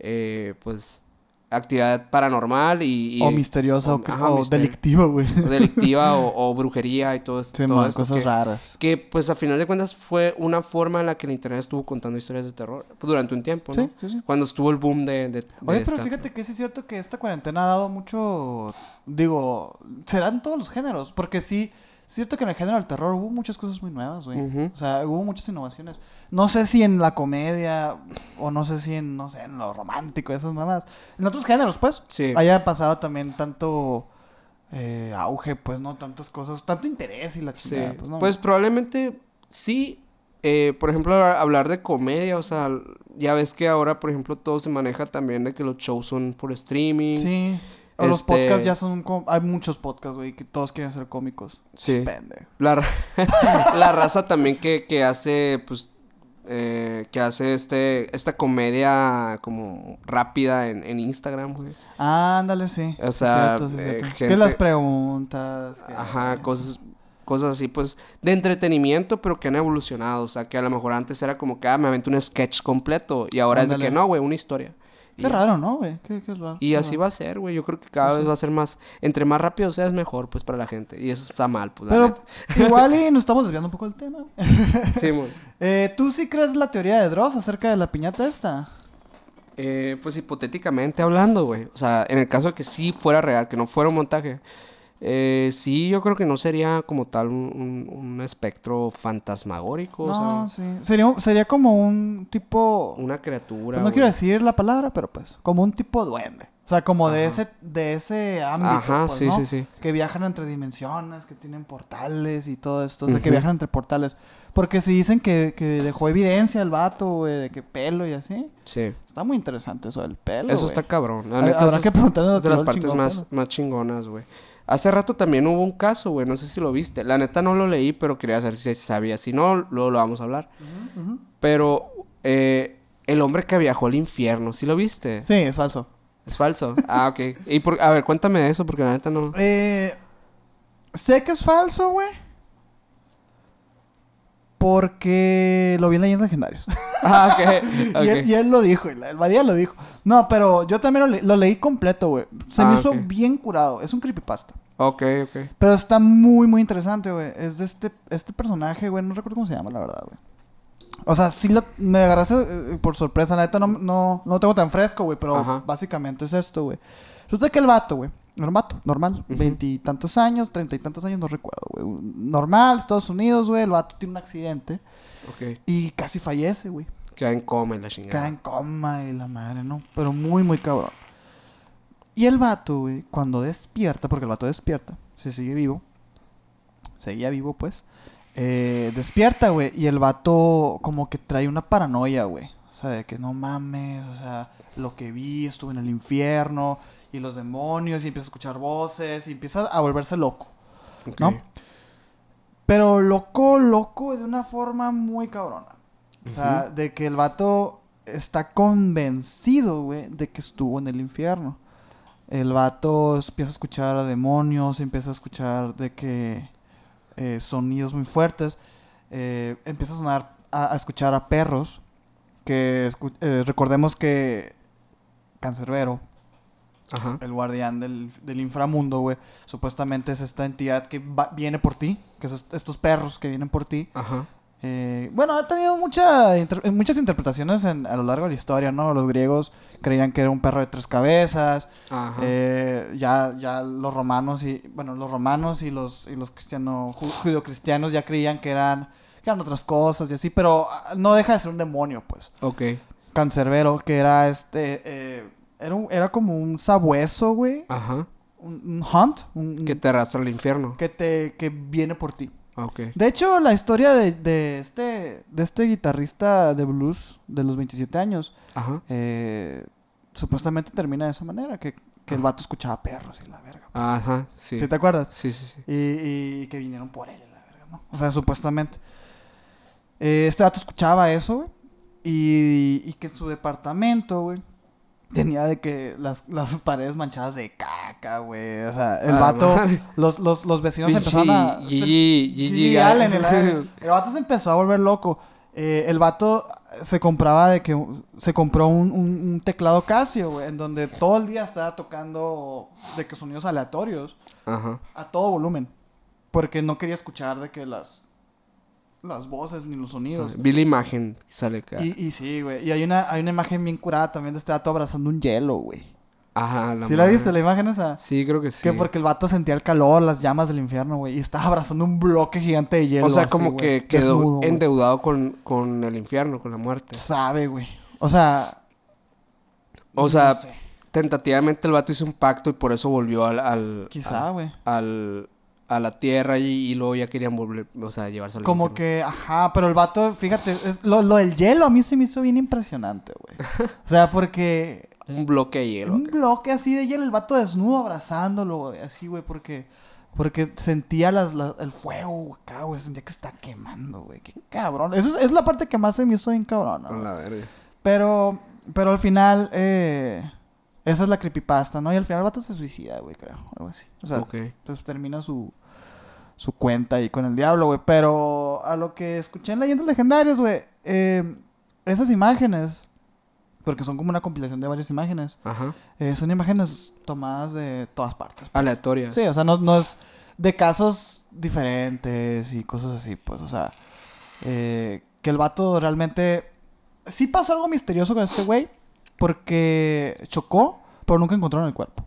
eh, pues actividad paranormal y, y- O misteriosa o, o- cri- ajá, o mister- delictiva, güey. o delictiva o, *laughs* o brujería y todo, es- Sí, todo man, esto cosas que, raras. que, pues a final de cuentas fue una forma en la que el internet estuvo contando historias de terror durante un tiempo, ¿no? Sí, sí, sí. Cuando estuvo el boom de, de, de Oye, pero fíjate que sí es cierto que esta cuarentena ha dado mucho, digo, serán todos los géneros, porque sí, es cierto que en el género del terror hubo muchas cosas muy nuevas, güey. O sea, hubo muchas innovaciones. No sé si en la comedia, o no sé si en, no sé, en lo romántico, esas mamás. En otros géneros, pues, Sí. haya pasado también tanto eh, auge, pues, ¿no? Tantas cosas, tanto interés y la Sí. chingada, pues, ¿no? Pues probablemente sí. eh, por ejemplo, hablar de comedia, o sea, ya ves que ahora, por ejemplo, todo se maneja también de que los shows son por streaming. Sí. O los Este- podcasts ya son... Hay muchos podcasts, güey, que todos quieren ser cómicos. Sí. La, ra- *laughs* la raza también que, que hace, pues, eh, que hace este, esta comedia como rápida en, en Instagram, güey. Ándale, sí. O sea, cierto, sí, eh, cierto. gente- Que las preguntas. Ajá, cosas, cosas así, pues, de entretenimiento, pero que han evolucionado. O sea, que a lo mejor antes era como que, ah, me avento un sketch completo. Y ahora es de que no, güey, una historia. Qué raro, ¿no, güey? Qué, qué raro. Y qué así raro. va a ser, güey. Yo creo que cada vez va a ser más... Entre más rápido seas, mejor, pues, para la gente. Y eso está mal, pues, la Pero neta. *laughs* igual y nos estamos desviando un poco del tema. Sí, güey. *laughs* Eh, ¿Tú sí crees la teoría de Dross acerca de la piñata esta? Eh, pues hipotéticamente hablando, güey. O sea, en el caso de que sí fuera real, que no fuera un montaje. Eh, sí, yo creo que no sería como tal un, un- un espectro fantasmagórico. o No, sea, sí. Sería, sería como un tipo... una criatura. no quiero decir la palabra, pero pues, como un tipo duende. O sea, como de ese, de ese ámbito, Ajá, pues, sí, ¿no? sí, sí. Que viajan entre dimensiones, que tienen portales y todo esto. O sea, que viajan entre portales. Porque si dicen que, que dejó evidencia el vato, güey, de que pelo y así. Sí. Está muy interesante eso del pelo, Eso güey. está cabrón. La Ha- neta, Habrá eso que preguntarle a las partes chingón más, más chingonas, güey. Hace rato también hubo un caso, güey. No sé si lo viste. La neta no lo leí, pero quería saber si sabía. Si no, luego lo vamos a hablar. Pero eh, el hombre que viajó al infierno, ¿sí lo viste? Sí, es falso. Es falso. Ah, ok. Y por, a ver, cuéntame de eso, porque la neta no. Eh, sé que es falso, güey. Porque lo vi en Leyendas Legendarias. *laughs* Ah, ok. *laughs* y, él, y él lo dijo, el, Badía lo dijo. No, pero yo también lo, le- lo leí completo, güey. Se me Ah, hizo bien curado. Es un creepypasta. Ok, ok. Pero está muy, muy interesante, güey. Es de este, este personaje, güey. No recuerdo cómo se llama, la verdad, güey. O sea, sí lo, me agarraste eh, por sorpresa. La neta no, no, no lo tengo tan fresco, güey. Pero Ajá. básicamente es esto, güey. Resulta que el vato, güey. Vato, normal. Veintitantos años, treinta y tantos años, no recuerdo, güey. Normal, Estados Unidos, güey. El vato tiene un accidente. Ok. Y casi fallece, güey. Queda en coma en la chingada. Cae en coma y la madre, ¿no? Pero muy, muy cabrón. Y el vato, güey, cuando despierta, porque el vato despierta, se sigue vivo, seguía vivo, pues, eh, despierta, güey, y el vato como que trae una paranoia, güey. O sea, de que no mames, o sea, lo que vi, estuve en el infierno, y los demonios, y empieza a escuchar voces, y empieza a volverse loco. ¿no? Pero loco, loco, de una forma muy cabrona. O sea, de que el vato está convencido, güey, de que estuvo en el infierno. El vato empieza a escuchar a demonios, empieza a escuchar de que eh, sonidos muy fuertes. eh, empieza a sonar, a, a escuchar a perros. Que escu- eh, recordemos que Cancerbero, Ajá. el guardián del, del inframundo, güey, supuestamente es esta entidad que va- viene por ti, que est- estos perros que vienen por ti. Ajá. Eh, bueno, ha tenido mucha inter- muchas interpretaciones en- a lo largo de la historia, ¿no? Los griegos creían que era un perro de tres cabezas, Ajá. eh, ya, ya los romanos y, bueno, los romanos y los, y los cristianos, ju- judio-cristianos ya creían que eran, que eran otras cosas y así, pero ah, no deja de ser un demonio, pues. ok. Cancerbero, que era este, eh, era, un- era como un sabueso, güey, Ajá. un, un hunt, un, Que te arrastra al infierno. que te, que viene por ti. Ok. De hecho, la historia de, de este, de este guitarrista de blues de los 27 años, Ajá. eh, supuestamente termina de esa manera, que, que el vato escuchaba perros y la verga. Ajá. Sí. ¿Sí te acuerdas? Sí, sí, sí. Y, y que vinieron por él y la verga, ¿no? O sea, supuestamente. Eh, este vato escuchaba eso, güey. Y, y que su departamento, güey, tenía de que las, las *laughs* paredes manchadas de caca, güey. O sea, el Ah, vato, los, los, los vecinos empezaron a... Gigi- Gigi Allen, el, Allen. *laughs* El vato se empezó a volver loco. Eh, el vato se compraba de que se compró un, un- un teclado Casio, güey, en donde todo el día estaba tocando de que sonidos aleatorios Ajá. a todo volumen. Porque no quería escuchar de que las las voces ni los sonidos. Vi la imagen que sale acá. Y, y sí, güey. Y hay una, hay una imagen bien curada también de este vato abrazando un hielo, güey. Ajá, la ¿Sí la madre. viste la imagen esa? Sí, creo que sí. Que porque el vato sentía el calor, las llamas del infierno, güey. Y estaba abrazando un bloque gigante de hielo. O sea, así, como güey, que quedó desnudo, endeudado con, con el infierno, con la muerte. Sabe, güey. O sea... O sea, no sé. tentativamente el vato hizo un pacto y por eso volvió al... al Quizá, al- güey. al- a la tierra y, y luego ya querían volver, o sea, llevarse al Como infierno. que, ajá, pero el vato, fíjate, es, lo, lo del hielo a mí se me hizo bien impresionante, güey. *laughs* O sea, porque Un bloque de hielo. un acá. bloque así de hielo, el vato desnudo abrazándolo, güey, así, güey, porque, porque sentía las, la- el fuego acá, güey, sentía que está quemando, güey, qué cabrón. Eso es, es la parte que más se me hizo bien cabrón, A la verga. Pero, pero al final, eh, esa es la creepypasta, ¿no? Y al final el vato se suicida, güey, creo, algo así. O sea, ok. pues termina su, su cuenta ahí con el diablo, güey. Pero a lo que escuché en Leyendas Legendarias, güey, eh, esas imágenes, porque son como una compilación de varias imágenes, Ajá. eh, son imágenes tomadas de todas partes. Aleatorias. Sí, o sea, no, no es de casos diferentes y cosas así, pues, o sea, eh, que el vato realmente... Sí pasó algo misterioso con este güey, porque chocó, pero nunca encontraron el cuerpo.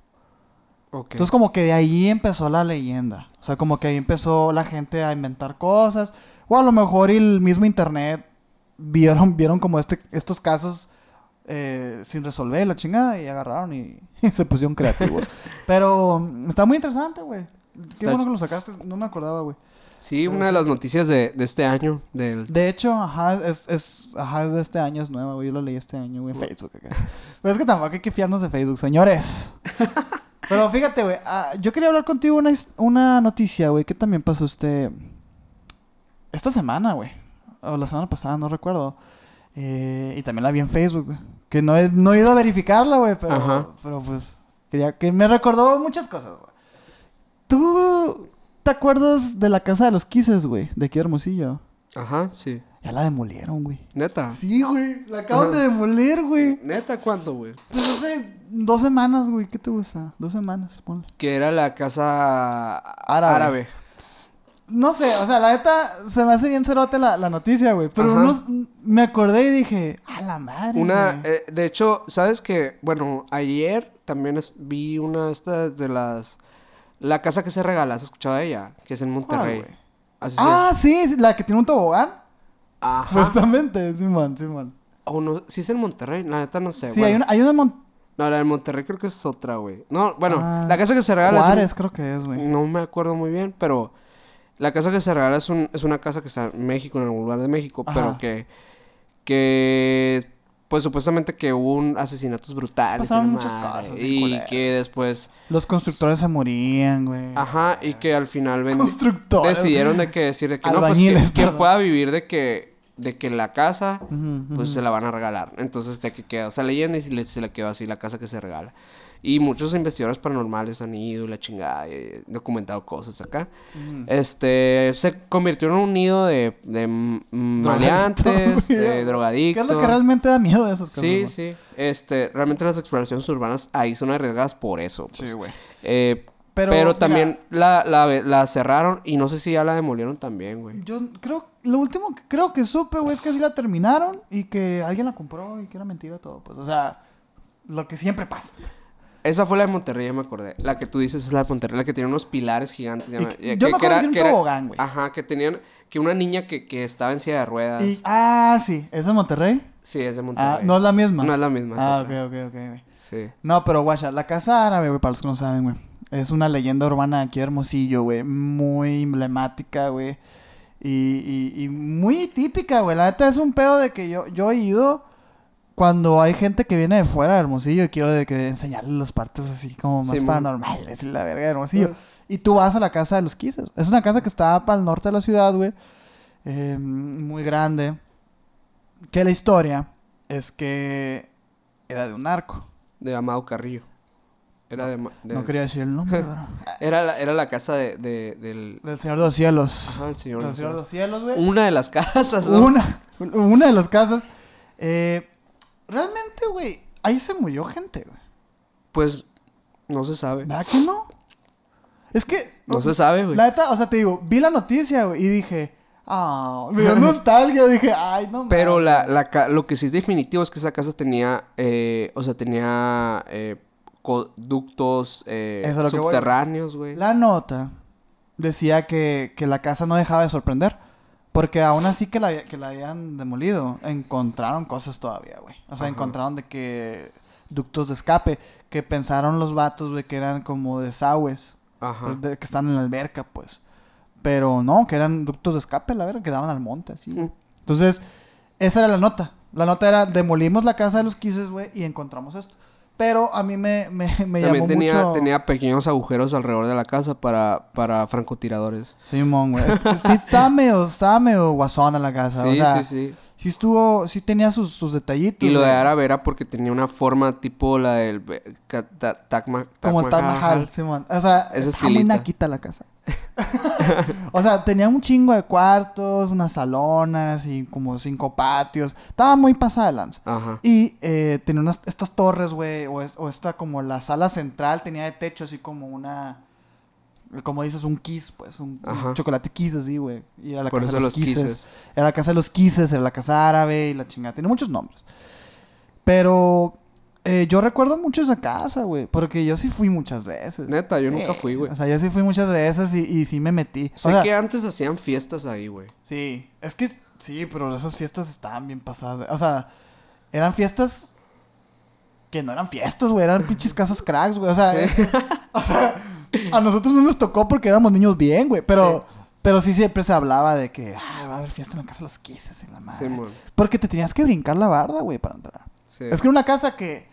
Entonces como que de ahí empezó la leyenda. O sea, como que ahí empezó la gente a inventar cosas. O a lo mejor el mismo internet vieron, *laughs* vieron como este, estos casos eh, sin resolver la chingada y agarraron y, *laughs* y se pusieron creativos. *laughs* Pero mm, está muy interesante, güey. Qué Está- bueno que lo sacaste. No me acordaba, güey. Sí, una de las noticias de, de este año, del... De hecho, ajá, es, es, ajá, es de este año, es nueva, güey. Yo lo leí este año, güey, en Facebook. acá. Pero es que tampoco hay que fiarnos de Facebook, señores. Pero fíjate, güey, ah, yo quería hablar contigo una, una noticia, güey, que también pasó este... Esta semana, güey. O la semana pasada, no recuerdo. Eh, y también la vi en Facebook, güey. Que no he, no he ido a verificarla, güey, pero, Ajá. pero pues... Quería que me recordó muchas cosas, güey. ¿Tú te acuerdas de la casa de los Kisses, güey? De aquí de Hermosillo. Ajá, sí. Ya la demolieron, güey. Neta. Sí, güey. La acaban Ajá. de demoler, güey. Neta, ¿cuánto, güey? Pues hace dos semanas, güey. ¿Qué te gusta? Dos semanas, ponle. Que era la casa Árabe. árabe. No sé, o sea, la neta se me hace bien cerote la, la noticia, güey. Pero unos- me acordé y dije, a la madre. Una, güey". eh, de hecho, ¿sabes qué? Bueno, ayer también es- vi una de estas de las... La casa que se regala, ¿has escuchado de ella? Que es en ¿Cuál, Monterrey. Así Ah, sí, la que tiene un tobogán. Ajá. Justamente, Simón, Simón. O no, sí es en Monterrey, la neta no sé. Sí, bueno. hay una, hay una en Mon- No, la de Monterrey creo que es otra, güey. No, bueno, Ah, la casa que se regala es un- Juárez, creo que es, güey. No me acuerdo muy bien, pero la casa que se regala es, un, es una casa que está en México, en algún lugar de México, pero que, que, pues supuestamente que hubo un asesinatos brutales. y Pasaron la muchas madre, cosas bien Y que después, Los constructores se morían, güey. ajá, y que al final Constructores. decidieron de que decir de que *laughs* no, pues Albañiles, que, quien pueda vivir de que de que la casa, pues se la van a regalar. Entonces, de que queda esa leyenda y se le, quedó así la casa que se regala. Y muchos investigadores paranormales han ido y la chingada, eh, documentado cosas acá. Este, se convirtió en un nido de, de maleantes, de *laughs* ¿Qué drogadictos. es lo que realmente da miedo de esas cosas? Sí, sí. Este, realmente las exploraciones urbanas ahí son arriesgadas por eso. pues. Sí, güey. Eh, Pero, pero mira, también la, la, la cerraron y no sé si ya la demolieron también, güey. Yo creo, lo último que creo que supe, güey, es que sí la terminaron y que alguien la compró y que era mentira todo, pues. O sea, lo que siempre pasa. Esa fue la de Monterrey, ya me acordé. La que tú dices es la de Monterrey, la que tiene unos pilares gigantes. ya Y me- que- yo me acuerdo que era un tobogán, güey. Ajá, que tenían... Que una niña que, que estaba en silla de ruedas. Y, ah, sí, ¿es de Monterrey? Sí, es de Monterrey. Ah, no es la misma. No es la misma. Ah, ok, ok, ok, güey. Sí. No, pero guacha, la casa árabe, güey, para los que no saben, güey. Es una leyenda urbana aquí de Hermosillo, güey. Muy emblemática, güey. Y, y, y muy típica, güey. La neta es un pedo de que yo, yo he ido cuando hay gente que viene de fuera de Hermosillo y quiero de que enseñarles las partes así como más Sí, paranormales y la verga de Hermosillo. Ah. Y tú vas a la casa de los Kisses. Es una casa que está para el norte de la ciudad, güey. Eh, muy grande. Que la historia es que era de un narco. De Amado Carrillo. Era de... ma- de- No quería decir el nombre, pero... *laughs* Era la, era la casa de, de- del... Del Señor de los Cielos. Ajá, el señor. Del de Señor de los los Cielos, güey. Una de las casas, ¿no? Una, una de las casas. Eh, realmente, güey, ahí se murió gente, güey. Pues no se sabe. ¿Verdad que no? Es que... No se sabe, güey. La neta, o sea, te digo, vi la noticia, güey, y dije... Ah, me dio *laughs* nostalgia, dije, ay, no Pero la, la lo que sí es definitivo es que esa casa tenía, eh, o sea, tenía eh, conductos eh, Eso es subterráneos, güey. La nota decía que, que la casa no dejaba de sorprender. Porque aún así que la, que la habían demolido, encontraron cosas todavía, güey. O sea, Ajá. encontraron de que ductos de escape, que pensaron los vatos, güey, que eran como desagües, Ajá. de- que están en la alberca, pues. Pero no, que eran ductos de escape, la verdad, que daban al monte, así. Entonces, esa era la nota. La nota era, demolimos la casa de los quises, güey, y encontramos esto. Pero a mí me, me, me También llamó tenía, mucho... tenía pequeños agujeros alrededor de la casa para, para francotiradores. Simón, güey. *laughs* Sí estaba medio, estaba medio guasona la casa. Sí, o sea, sí, sí. sí estuvo, sí tenía sus, sus detallitos. Y lo de árabe era porque tenía una forma tipo la del be- ca- ta- Taj Ma- Como el Taj Mahal, Simón. O sea, Ese está muy naquita la casa. *laughs* o sea, tenía un chingo de cuartos, unas salonas y como cinco patios. Estaba muy pasada de lanza. Ajá. Y eh, tenía unas, estas torres, güey, o, es- o esta como la sala central tenía de techo así como una, como dices, un kiss, pues, un, chocolate kiss así, güey. Y era la Por casa de los los kisses. Era la casa de los Kisses, era la casa árabe y la chingada. Tiene muchos nombres. Pero eh, yo recuerdo mucho esa casa, güey. Porque yo sí fui muchas veces. Neta, yo Sí, nunca fui, güey. O sea, yo sí fui muchas veces y, y sí me metí. Sé o sea, que antes hacían fiestas ahí, güey. Sí, es que sí, pero esas fiestas estaban bien pasadas. O sea, eran fiestas que no eran fiestas, güey. Eran pinches casas cracks, güey. O sea, Sí. *laughs* o sea, a nosotros no nos tocó porque éramos niños bien, güey. Pero, pero sí siempre se hablaba de que ah, va a haber fiesta en la casa de los Kisses en la madre. Sí. Porque te tenías que brincar la barda, güey, para entrar. Sí. Es que era una casa que,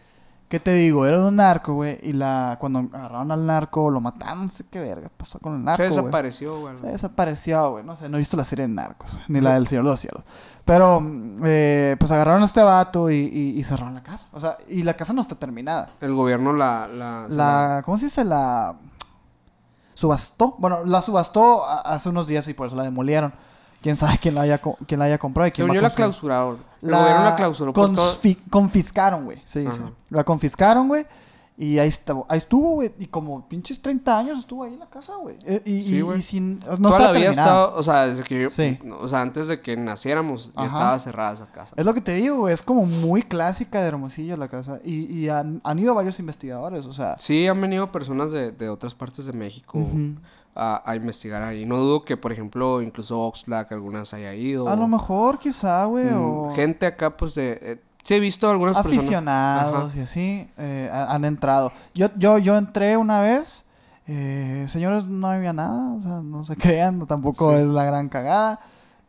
que te digo, era de un narco, güey. Y la, cuando agarraron al narco, lo mataron, no sé qué verga pasó con el narco. Se desapareció, güey. Se desapareció, güey. No sé, no he visto la serie de Narcos, ni la del Señor de los Cielos. Pero, eh, pues agarraron a este vato y, y- y cerraron la casa. O sea, y la casa no está terminada. El gobierno la... La... La, ¿cómo se dice? La subastó. Bueno, la subastó hace unos días y por eso la demolieron. Quién sabe quién la haya, quién la haya comprado y quién Según va a yo la clausuraron. La clausuró por todo... consfi- confiscaron, güey. Sí, sí. La confiscaron, güey. Y ahí estuvo, ahí estuvo, güey. Y como pinches 30 años estuvo ahí en la casa, güey. Eh, Y, Sí, sin. No Toda la vida estaba... O sea, desde que yo... Sí. O sea, antes de que naciéramos ya estaba cerrada esa casa. Es lo que te digo, güey. Es como muy clásica de Hermosillo la casa. Y, y han, han ido varios investigadores, o sea. Sí, han venido personas de, de otras partes de México ujú. A, a investigar ahí. No dudo que, por ejemplo, incluso Oxlack algunas haya ido. A lo mejor, quizá, güey. Mm, o Gente acá, pues, de... eh, sí he visto algunas personas... aficionados y así eh, ha- han entrado. Yo, yo, yo entré una vez. eh, señores, no había nada. O sea, no se *laughs* crean. Tampoco Sí. es la gran cagada.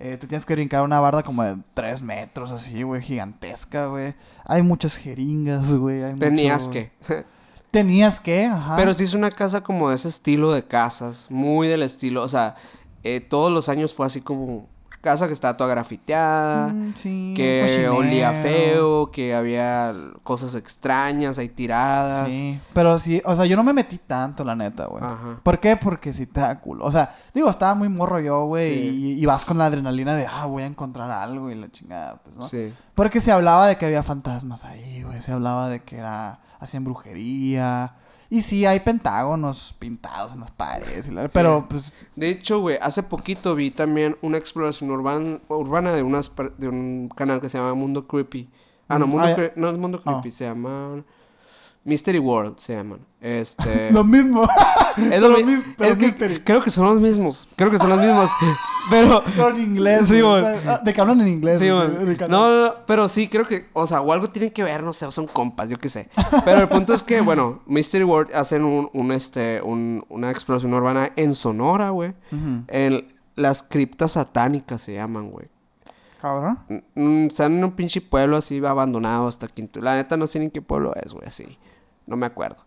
Eh, te tienes que brincar una barda como de 3 metros, así, güey, gigantesca, güey. Hay muchas jeringas, güey. Tenías mucho- que. *laughs* Tenías que, ajá. Pero sí es una casa como de ese estilo de casas, muy del estilo, o sea, eh, todos los años fue así como casa que estaba toda grafiteada, Mm, sí, que olía cochinero. feo, que había cosas extrañas ahí tiradas. Sí, pero sí, o sea, yo no me metí tanto, la neta, güey. Ajá. ¿Por qué? Porque sí te da culo. O sea, digo, estaba muy morro yo, güey, Sí. y, y vas con la adrenalina de, ah, voy a encontrar algo y la chingada, pues, ¿no? Sí. Porque se hablaba de que había fantasmas ahí, güey. Se hablaba de que era, hacían brujería. Y sí, hay pentágonos pintados en las paredes. y la- Pero, pues, De hecho, güey, hace poquito vi también una exploración urban- urbana de, unas, de un canal que se llama Mundo Creepy. Ah, no, Mm, Mundo ah. Cre- no es Mundo Ah. Creepy, se llama Mystery World, se llaman. Este... *laughs* lo mismo. es lo lo mi- mis- pero es que creo que son los mismos. Creo que son los mismos. *laughs* Pero... Pero en inglés. Sí, o sea, ah, de que hablan en inglés. Sí, o sea. No, no, no, pero sí, creo que, o sea, o algo tienen que ver, no sé, o son compas, yo qué sé. Pero el punto es que, bueno, Mystery World hacen un, un, este, un, una exploración urbana en Sonora, güey. En las criptas satánicas se llaman, güey. Cabrón. Están en un pinche pueblo así abandonado hasta quinto. La neta no sé ni qué pueblo es, güey, así. No me acuerdo.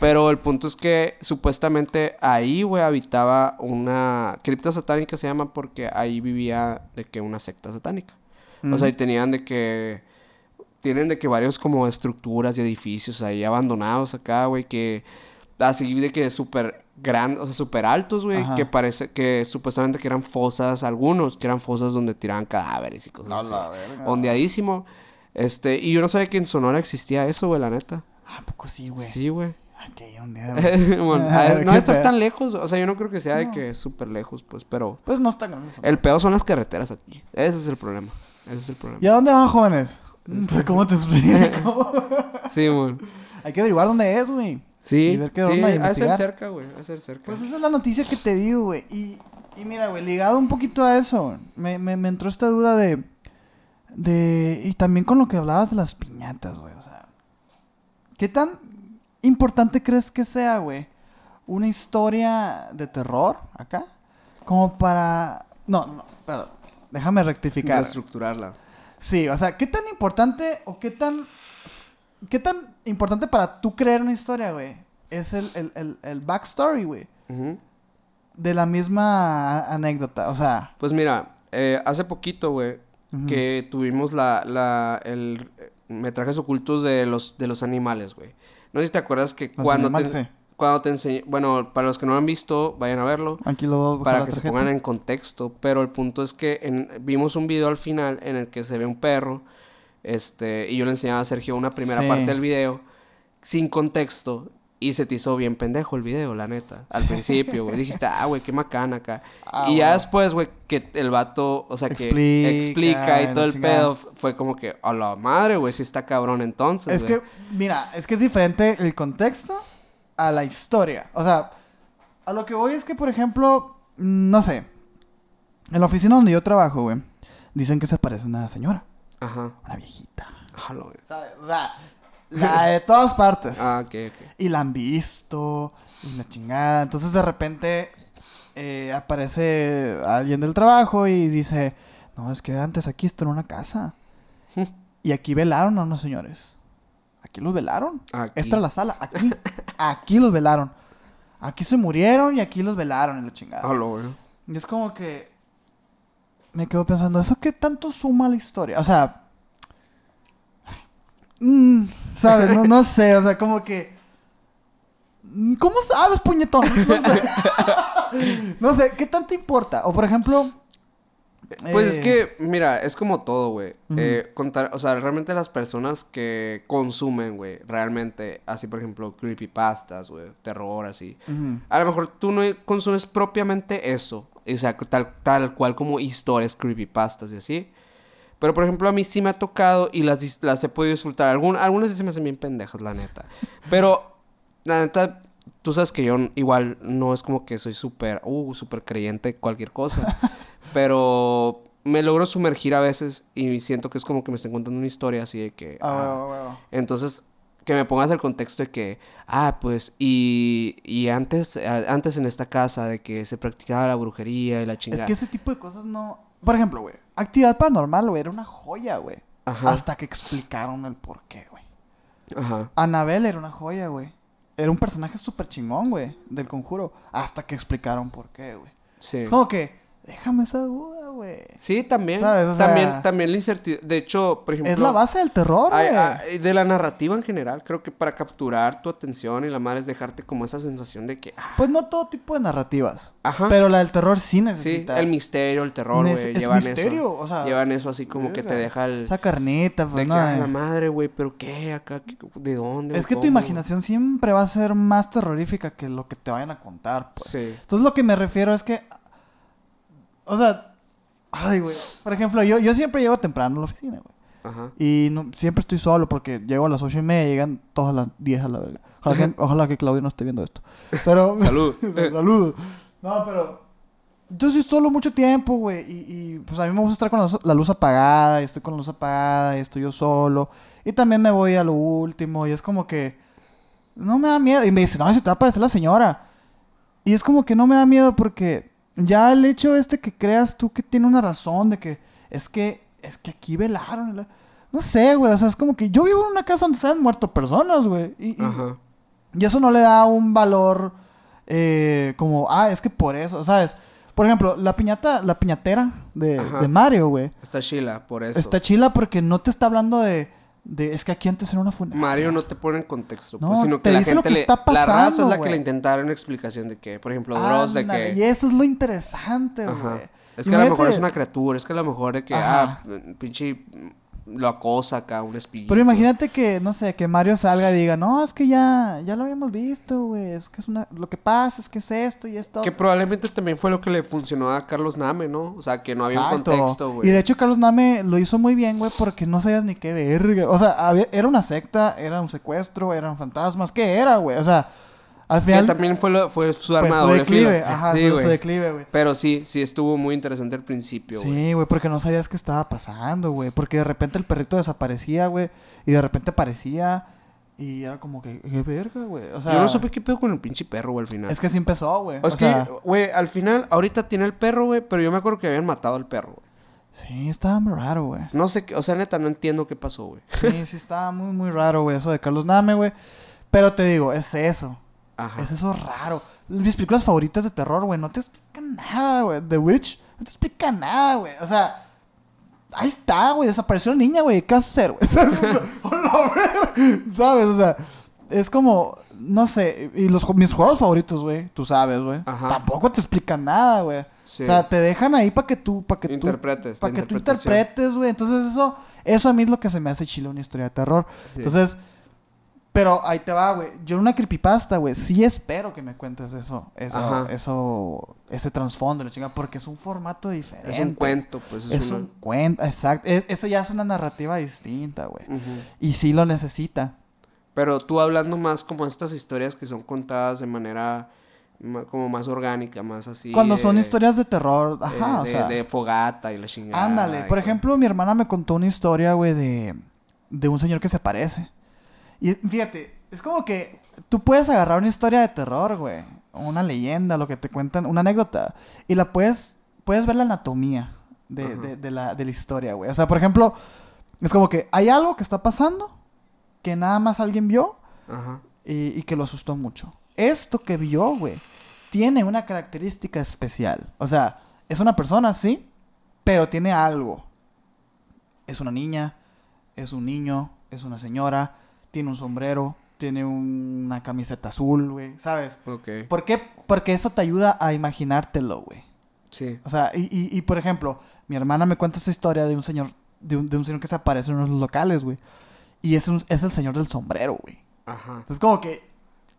Pero el punto es que supuestamente ahí, güey, habitaba una cripta satánica se llama porque ahí vivía de que una secta satánica. O sea, y tenían de que tienen de que varios como estructuras y edificios ahí abandonados acá, güey, que así de que súper grandes, o sea, súper altos, güey, que parece que supuestamente que eran fosas, algunos que eran fosas donde tiraban cadáveres y cosas A así. la verga. Ondeadísimo. Este, y yo no sabía que en Sonora existía eso, güey, la neta. Ah, ¿a poco sí, güey. Sí, güey. Ay, que ir un día. Bueno, a ver, *laughs* no está tan lejos, o sea, yo no creo que sea de que súper lejos, pues, pero Pues no está grande el pedo son las carreteras aquí. Ese es el problema. Ese es el problema. ¿Y a dónde van, jóvenes? *laughs* ¿Cómo te explico? *laughs* Sí, güey. Hay que averiguar dónde es, güey. Sí, Y ver qué sí, de ser cerca, güey, de ser cerca. Pues esa es la noticia que te digo, güey. Y, y mira, güey, ligado un poquito a eso, me, me, me entró esta duda de, de... Y también con lo que hablabas de las piñatas, güey. ¿Qué tan importante crees que sea, güey? Una historia de terror acá. Como para... No, no, perdón. Déjame rectificar. estructurarla. Sí, o sea, ¿qué tan importante o qué tan... ¿Qué tan importante para tú creer una historia, güey? Es el, el, el, el backstory, güey de la misma anécdota, o sea, Pues mira, eh, hace poquito, güey, que tuvimos la, la, el metrajes ocultos de los, de los animales, güey. No sé si te acuerdas que Los cuando animales, te, sí. cuando te enseñé, bueno, para los que no lo han visto, vayan a verlo. aquí lo voy a para que se pongan en contexto. Pero el punto es que en- vimos un video al final en el que se ve un perro. Este, y yo le enseñaba a Sergio una primera Sí. parte del video sin contexto. Y se te hizo bien pendejo el video, la neta. Al *laughs* principio, güey. Dijiste, ah, güey, qué macana acá. Ah, y ya después, güey, que el vato, o sea, que Explica explica y todo el chingada. pedo, fue como que, a la madre, güey, sí está cabrón entonces. Es güey". que, mira, es que es diferente el contexto a la historia. O sea, a lo que voy es que, por ejemplo, mm, no sé, en la oficina donde yo trabajo, güey, dicen que se parece a una señora, Ajá. una viejita. O sea, la de todas partes. Ah, ok, ok. Y la han visto, y la chingada. Entonces de repente eh, aparece alguien del trabajo y dice, no, es que antes aquí esto era una casa. *laughs* y aquí velaron a unos señores. Aquí los velaron. Aquí. Esta es la sala. Aquí. *laughs* aquí los velaron. Aquí se murieron y aquí los velaron y la chingada. Y es como que me quedo pensando, ¿eso qué tanto suma a la historia? O sea, mm, ¿sabes? No, no sé, o sea, como que... mm, ¿Cómo sabes, puñetón? No sé. *laughs* no sé, ¿qué tanto importa? O por ejemplo... Pues es eh, que, mira, es como todo, güey. Eh, contar, o sea, realmente las personas que consumen, güey, realmente, así por ejemplo, creepypastas, güey, terror, así. A lo mejor tú no consumes propiamente eso, o sea, tal, tal cual como historias creepypastas y así. Pero por ejemplo, a mí sí me ha tocado y las, las he podido disfrutar. Algún- algunas sí se me hacen bien pendejas, la neta. Pero, la neta, tú sabes que yo igual no es como que soy súper, uh, súper creyente cualquier cosa. *laughs* pero me logro sumergir a veces y siento que es como que me están contando una historia así de que... ah, huevo, huevo. entonces, que me pongas el contexto de que, ah, pues, y, y antes, a- antes en esta casa de que se practicaba la brujería y la Es chingada. que ese tipo de cosas no... Por ejemplo, güey, actividad paranormal, güey, era una joya, güey. Ajá. Hasta que explicaron el por qué, güey. Ajá. Anabel era una joya, güey. Era un personaje súper chingón, güey, del conjuro. Hasta que explicaron por qué, güey. Sí. Es como que, déjame esa duda, güey. Sí, también. ¿Sabes? O sea- también, también la incertidumbre. De hecho, por ejemplo. Es la base del terror, güey. de la narrativa en general, creo que para capturar tu atención y la madre es dejarte como esa sensación de que. ah, Pues no todo tipo de narrativas. Ajá. Pero la del terror sí sí, necesita. el misterio, el terror, güey. es Llevan misterio, eso. o sea, llevan eso así como que te deja el. Esa carnita, pues de no. que, eh. la madre, güey, pero qué acá, ¿Qué- de dónde. Es que tu imaginación siempre va a ser más terrorífica que lo que te vayan a contar, pues. Sí. Entonces lo que me refiero es que. O sea. Ay, güey. Por ejemplo, yo, yo siempre llego temprano a la oficina, güey. Ajá. Y no- siempre estoy solo porque llego a las ocho y media y llegan todas las 10 a la verga. Ojalá que, *laughs* ojalá que Claudio no esté viendo esto. Pero. *laughs* *laughs* Salud. Saludos. No, pero. Yo estoy solo mucho tiempo, güey. Y, y, pues a mí me gusta estar con la luz, la luz apagada. Y estoy con la luz apagada. Y estoy yo solo. Y también me voy a lo último. Y es como que. No me da miedo. Y me dice, no, se te va a aparecer la señora. Y es como que no me da miedo porque. Ya el hecho este que creas tú que tiene una razón de que. Es que. Es que aquí velaron. No sé, güey. O sea, es como que yo vivo en una casa donde se han muerto personas, güey. Y, y- eso no le da un valor eh, como, ah, es que por eso, ¿sabes? Por ejemplo, la piñata, la piñatera de, de Mario, güey. Está chila, por eso. Está chila porque no te está hablando de, de es que aquí antes era una funeraria. Mario no te pone en contexto, No, pues, sino te que la dice lo gente que le... está la raza es pasando, la que le intentaron explicación de que, por ejemplo, Dross, de que... Y eso es lo interesante, güey. Es que a lo mejor es una criatura, es que a lo mejor de que, Ajá. ah, pinche, lo acosa acá, un espíritu. Pero imagínate que, no sé, que Mario salga y diga, no, es que ya, ya lo habíamos visto, güey. Es que es una, lo que pasa es que es esto y esto. Que probablemente también fue lo que le funcionó a Carlos Name, ¿no? O sea, que no había Exacto. un contexto, güey. Y de hecho Carlos Name lo hizo muy bien, güey, porque no sabías ni qué verga. O sea, había- era una secta, era un secuestro, eran fantasmas. ¿Qué era, güey? O sea, al Que final... también fue, lo- fue su pues, arma de doble declive. Ajá, Sí, su- declive, güey. Pero sí, sí estuvo muy interesante al principio, güey. Sí, güey, porque no sabías qué estaba pasando, güey. Porque de repente el perrito desaparecía, güey. Y de repente aparecía. Y era como que, qué verga, güey. O sea, Yo no supe qué pedo con el pinche perro, güey, al final. Es que sí empezó, güey. Es o que, sea, güey, al final, ahorita tiene el perro, güey, pero yo me acuerdo que habían matado al perro, güey. sí, estaba muy raro, güey. No sé, qué, o sea, neta, no entiendo qué pasó, güey. Sí, sí, estaba muy, muy raro, güey, eso de Carlos Name, güey. Pero te digo, es eso. Ajá. Es eso raro. Mis películas favoritas de terror, güey, no te explican nada, güey. The Witch, no te explica nada, güey. O sea, ahí está, güey. Desapareció la niña, güey. ¿Qué vas a hacer, güey? *laughs* *laughs* ¿Sabes? O sea, es como, no sé. Y los, mis juegos favoritos, güey, tú sabes, güey. Ajá. Tampoco te explican nada, güey. Sí. O sea, te dejan ahí para que tú, para que tú, Interpretes, para la que tú interpretes, güey. Entonces eso, eso a mí es lo que se me hace chilo una historia de terror. Sí. Entonces, pero ahí te va, güey. Yo en una creepypasta, güey, sí espero que me cuentes eso, eso, Ajá. eso, ese trasfondo, la chinga, porque es un formato diferente. Es un cuento, pues. Es, Es una- un cuento, exacto. E- eso ya es una narrativa distinta, güey. Y sí lo necesita. Pero tú hablando más como estas historias que son contadas de manera ma- como más orgánica, más así. Cuando son eh, historias de terror, eh, ajá, o de, sea. de fogata y la chingada. Ándale, por ejemplo, mi hermana me contó una historia, güey, de, de un señor que se aparece. Y fíjate, es como que tú puedes agarrar una historia de terror, güey, una leyenda, lo que te cuentan, una anécdota, y la puedes, puedes ver la anatomía de, de- de la, de la historia, güey. O sea, por ejemplo, es como que hay algo que está pasando que nada más alguien vio y, y que lo asustó mucho. Esto que vio, güey, tiene una característica especial. O sea, es una persona, sí, pero tiene algo. Es una niña, es un niño, es una señora, tiene un sombrero, tiene una camiseta azul, güey, ¿sabes? Ok. ¿Por qué? Porque eso te ayuda a imaginártelo, güey. Sí. O sea, y, y, y, por ejemplo, mi hermana me cuenta esa historia de un señor, de un, de un señor que se aparece en unos locales, güey. Y es, un- es el señor del sombrero, güey. Ajá. Entonces, como que.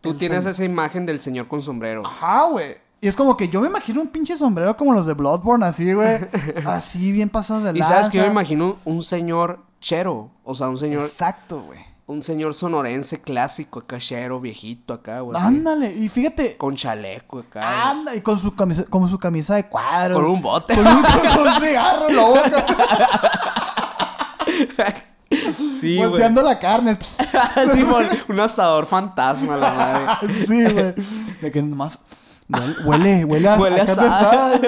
Tú tienes esa imagen del señor con sombrero. Ajá, güey. Y es como que yo me imagino un pinche sombrero como los de Bloodborne, así, güey. *laughs* así, bien pasados de Y sabes que yo me lanza. imagino un señor chero. O sea, un señor, Exacto, güey. Un señor sonorense clásico acá, chero, viejito acá, güey. Ándale. Y fíjate. Con chaleco acá. Anda, y con su camisa, con su camisa de cuadros. Con un bote. Con un, con un cigarro en la boca. *laughs* sí, volteando la carne. *laughs* Sí, un asador fantasma, la madre. *laughs* sí, güey. De que nomás. Huele, huele, huele a, Huele a a carne asada.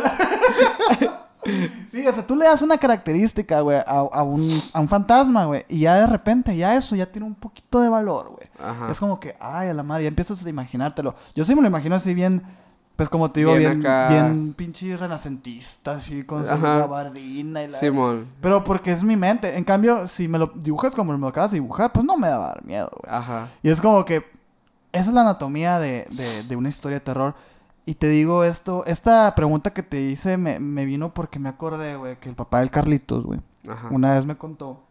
Sí, o sea, tú le das una característica, güey, a, a un, a un fantasma, güey. Y ya de repente, ya eso ya tiene un poquito de valor, güey. Ajá. Es como que, ay, a la madre, ya empiezas a imaginártelo. Yo sí me lo imagino así bien, Pues como te digo, Bien bien, acá. bien pinche renacentista, así, con su gabardina y la... Simón. Pero porque es mi mente. En cambio, si me lo dibujas como me lo acabas de dibujar, pues no me va a dar miedo, güey. Ajá. Y es como que esa es la anatomía de, de, de una historia de terror. Y te digo esto, esta pregunta que te hice me, me vino porque me acordé, güey, que el papá del Carlitos, güey, una vez me contó.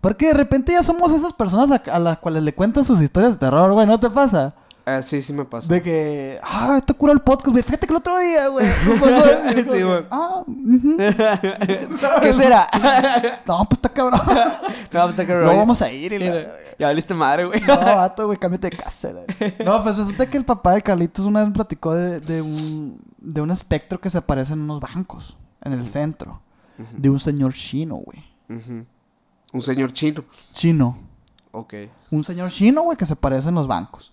Porque de repente ya somos esas personas a, a las cuales le cuentan sus historias de terror, güey, ¿no te pasa? Eh, sí, sí me pasa. De que, ah, te cura el podcast, güey. Fíjate que el otro día, güey. pasó eso". Y es como Sí, güey. Ah. *laughs* ¿Qué será? No, pues está cabrón. *laughs* no, pues, que No vamos a ir. Y la- Ya valiste madre, güey. No, vato, güey, cámbiate de casa. güey. No, pues resulta que el papá de Carlitos una vez platicó de, de un, de un espectro que se aparece en unos bancos, en el centro. De un señor chino, güey. Un señor chino. Chino. Ok. Un señor chino, güey, que se aparece en los bancos.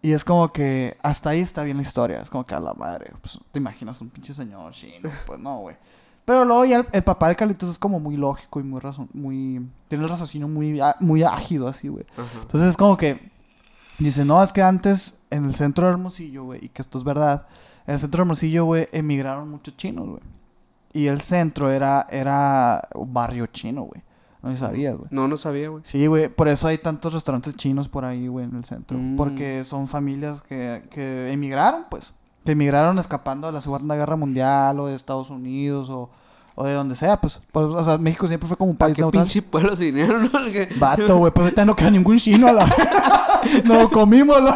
Y es como que hasta ahí está bien la historia. Es como que a la madre, pues te imaginas un pinche señor chino. Pues no, güey. Pero luego ya el, el papá de Carlitos es como muy lógico y muy razón, muy... Tiene el raciocinio muy, muy ágido así, güey. Entonces es como que dice, no, es que antes en el centro de Hermosillo, güey, y que esto es verdad, en el centro de Hermosillo, güey, emigraron muchos chinos, güey. Y el centro era, era un barrio chino, güey. No sabías, güey. No, no sabía, güey. Sí, güey, por eso hay tantos restaurantes chinos por ahí, güey, en el centro. Mm. Porque son familias que, que emigraron, pues. Que emigraron escapando de la Segunda Guerra Mundial o de Estados Unidos o, o de donde sea, pues. O sea, México siempre fue como un ¿Para país qué neutral. pinche pueblo no? Vato, güey, pues ahorita no queda ningún chino a la *laughs* lo comimos, ¿no?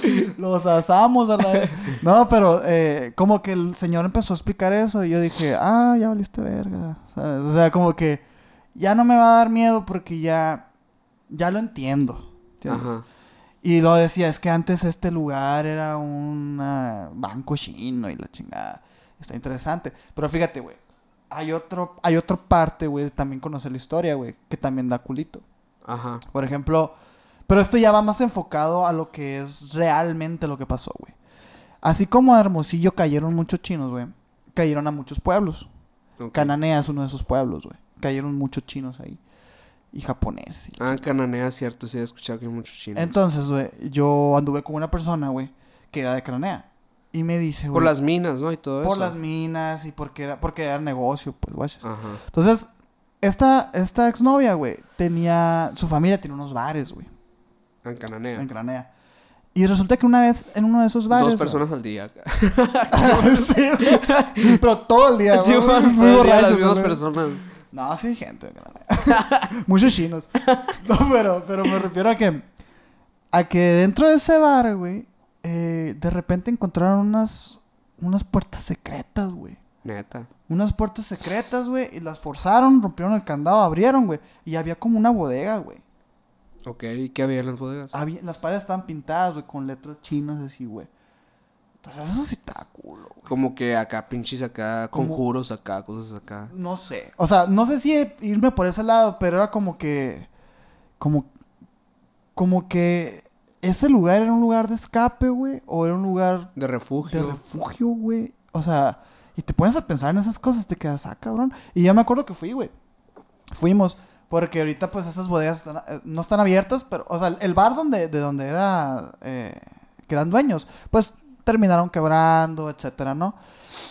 *laughs* Los asamos a la No, pero eh, como que el señor empezó a explicar eso y yo dije, ah, ya valiste verga. ¿sabes? O sea, como que ya no me va a dar miedo porque ya, ya lo entiendo. Y lo decía, es que antes este lugar era un banco chino y la chingada. Está interesante. Pero fíjate, güey. Hay otro, hay otra parte, güey, de también conocer la historia, güey, que también da culito. Ajá. Por ejemplo, pero esto ya va más enfocado a lo que es realmente lo que pasó, güey. Así como a Hermosillo cayeron muchos chinos, güey, cayeron a muchos pueblos. Cananea es uno de esos pueblos, güey. Cayeron muchos chinos ahí. Y japoneses. y Ah, en Cananea, cierto. Sí, he escuchado que hay muchos chinos. entonces, güey, yo anduve con una persona, güey, que era de Cananea. Y me dice, güey. Por las minas, ¿no? Y todo por eso. las minas y porque era, porque era negocio, pues, güey. Ajá. Entonces, esta, esta exnovia, güey, tenía. Su familia tiene unos bares, güey, En Cananea. en Cananea. Y resulta que una vez en uno de esos bares. Dos güey- personas al día. *laughs* *laughs* Sí. Pero todo el día, güey. muy borrachos, las mismas güey. personas. No, sí, hay gente. *laughs* Muchos chinos. No, pero, pero me refiero a que. A que dentro de ese bar, güey. eh, de repente encontraron unas. Unas puertas secretas, güey. Neta. Unas puertas secretas, güey. Y las forzaron, rompieron el candado, abrieron, güey. Y había como una bodega, güey. Ok, ¿y qué había en las bodegas? Había- las paredes estaban pintadas, güey, con letras chinas así, güey. Entonces eso sí está culo, güey. Como que acá, pinches acá, Como- conjuros acá, cosas acá. No sé. O sea, no sé si irme por ese lado, pero era como que. Como. Como que. Ese lugar era un lugar de escape, güey. O era un lugar De refugio. de refugio, güey. O sea, y te pones a pensar en esas cosas, te quedas, ah, cabrón. Y ya me acuerdo que fui, güey. Fuimos. Porque ahorita, pues, esas bodegas están- eh, no están abiertas, pero, o sea, el bar donde, de donde era, eh, que eran dueños, pues, terminaron quebrando, etcétera, ¿no?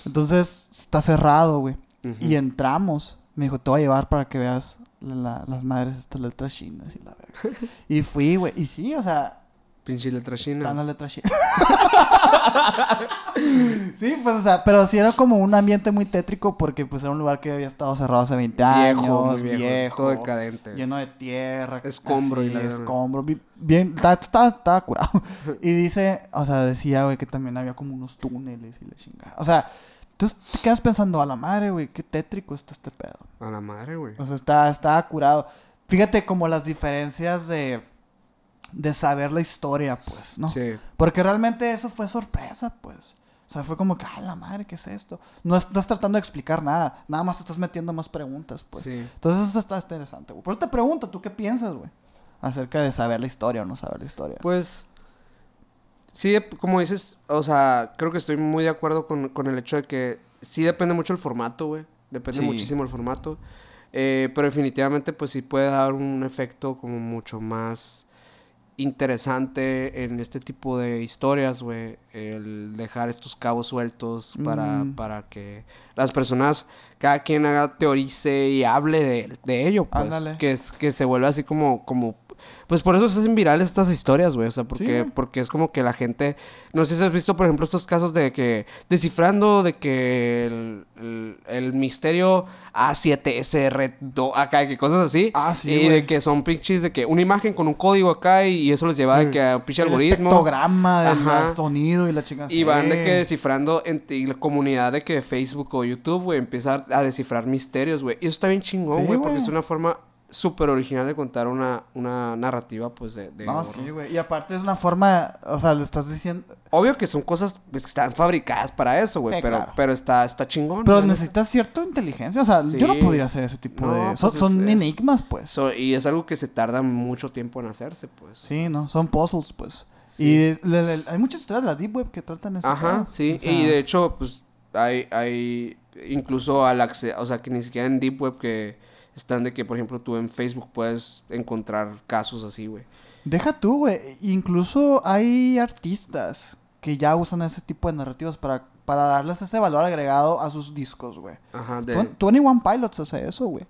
Entonces, está cerrado, güey. Y entramos. Me dijo, te voy a llevar para que veas la- la- las madres estas letras chinas y la verga. *laughs* y fui, güey. Y sí, o sea, Pinche letra china. están las letras chinas. *laughs* sí, pues, o sea, pero sí era como un ambiente muy tétrico porque, pues, era un lugar que había estado cerrado hace 20 años. Viejo, muy viejo. viejo, Todo decadente. Lleno de tierra. Escombro y la escombro. bi- Bien, estaba curado. *laughs* y dice, o sea, decía, güey, que también había como unos túneles y la chingada. O sea, entonces te quedas pensando, a la madre, güey, qué tétrico está este pedo. A la madre, güey. O sea, está, está curado. Fíjate como las diferencias de, de saber la historia, pues, ¿no? Sí. Porque realmente eso fue sorpresa, pues. O sea, fue como que, ay, la madre, ¿qué es esto? No estás tratando de explicar nada. Nada más estás metiendo más preguntas, pues. Sí. Entonces eso está interesante, güey. Por eso te pregunto, ¿tú qué piensas, güey? Acerca de saber la historia o no saber la historia. Pues, sí, como dices, o sea, creo que estoy muy de acuerdo con, con el hecho de que sí depende mucho el formato, güey. Depende Sí. muchísimo el formato. Eh, pero definitivamente, pues sí puede dar un efecto como mucho más interesante en este tipo de historias, güey, el dejar estos cabos sueltos para, Mm. para que las personas, cada quien haga, teorice y hable de, de ello, pues. Ándale. Que, es, que se vuelva así como, como, pues por eso se hacen virales estas historias, güey, o sea, porque, porque es como que la gente, no sé si has visto, por ejemplo, estos casos de que, descifrando de que el, el, el misterio A7SR2, acá, que cosas así, Ah, sí, y de que son pinches de que una imagen con un código acá y eso les lleva de que a un pinche El algoritmo. espectrograma Ajá. sonido y la chingada. Y van de que descifrando en y la comunidad de que Facebook o YouTube, güey, empieza a descifrar misterios, güey. Y eso está bien chingón, Sí, güey, porque es una forma súper original de contar una, una narrativa, pues, de... de No, horror. sí, güey. Y aparte es una forma, o sea, le estás diciendo... Obvio que son cosas pues, que están fabricadas para eso, güey, Sí, pero, claro. pero está, está chingón. Pero necesitas cierta inteligencia. O sea, yo no podría hacer ese tipo No, de... Son, pues es- son es- enigmas, pues. So- y es algo que se tarda mucho tiempo en hacerse, pues. Sí, ¿no? Son puzzles, pues. Sí. Y le- le- hay muchas historias de la Deep Web que tratan eso. Ajá, sí. y de hecho, pues, hay, hay incluso al acce- o sea, que ni siquiera en Deep Web que están de que, por ejemplo, tú en Facebook puedes encontrar casos así, güey. Deja tú, güey. Incluso hay artistas que ya usan ese tipo de narrativas para, para darles ese valor agregado a sus discos, güey. Ajá, de... Twen- 21 Pilots hace eso, güey.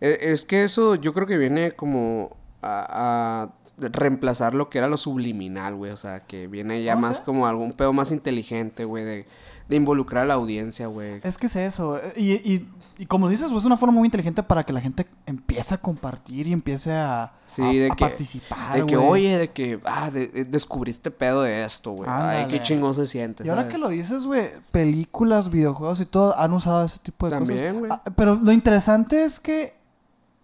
Eh, Es que eso yo creo que viene como a, a reemplazar lo que era lo subliminal, güey. O sea, que viene ya ¿Cómo más sea? como algún pedo más inteligente, güey, de, de involucrar a la audiencia, güey. Es que es eso. Y, y, y como dices, es una forma muy inteligente para que la gente empiece a compartir y empiece a, Sí, a- de a que, participar. de que, oye, de que, ah, de- de- descubriste pedo de esto, güey. Ay, qué chingón se siente, Y ahora que lo dices, güey, películas, videojuegos y todo han usado ese tipo de También, güey. cosas. Ah, pero lo interesante es que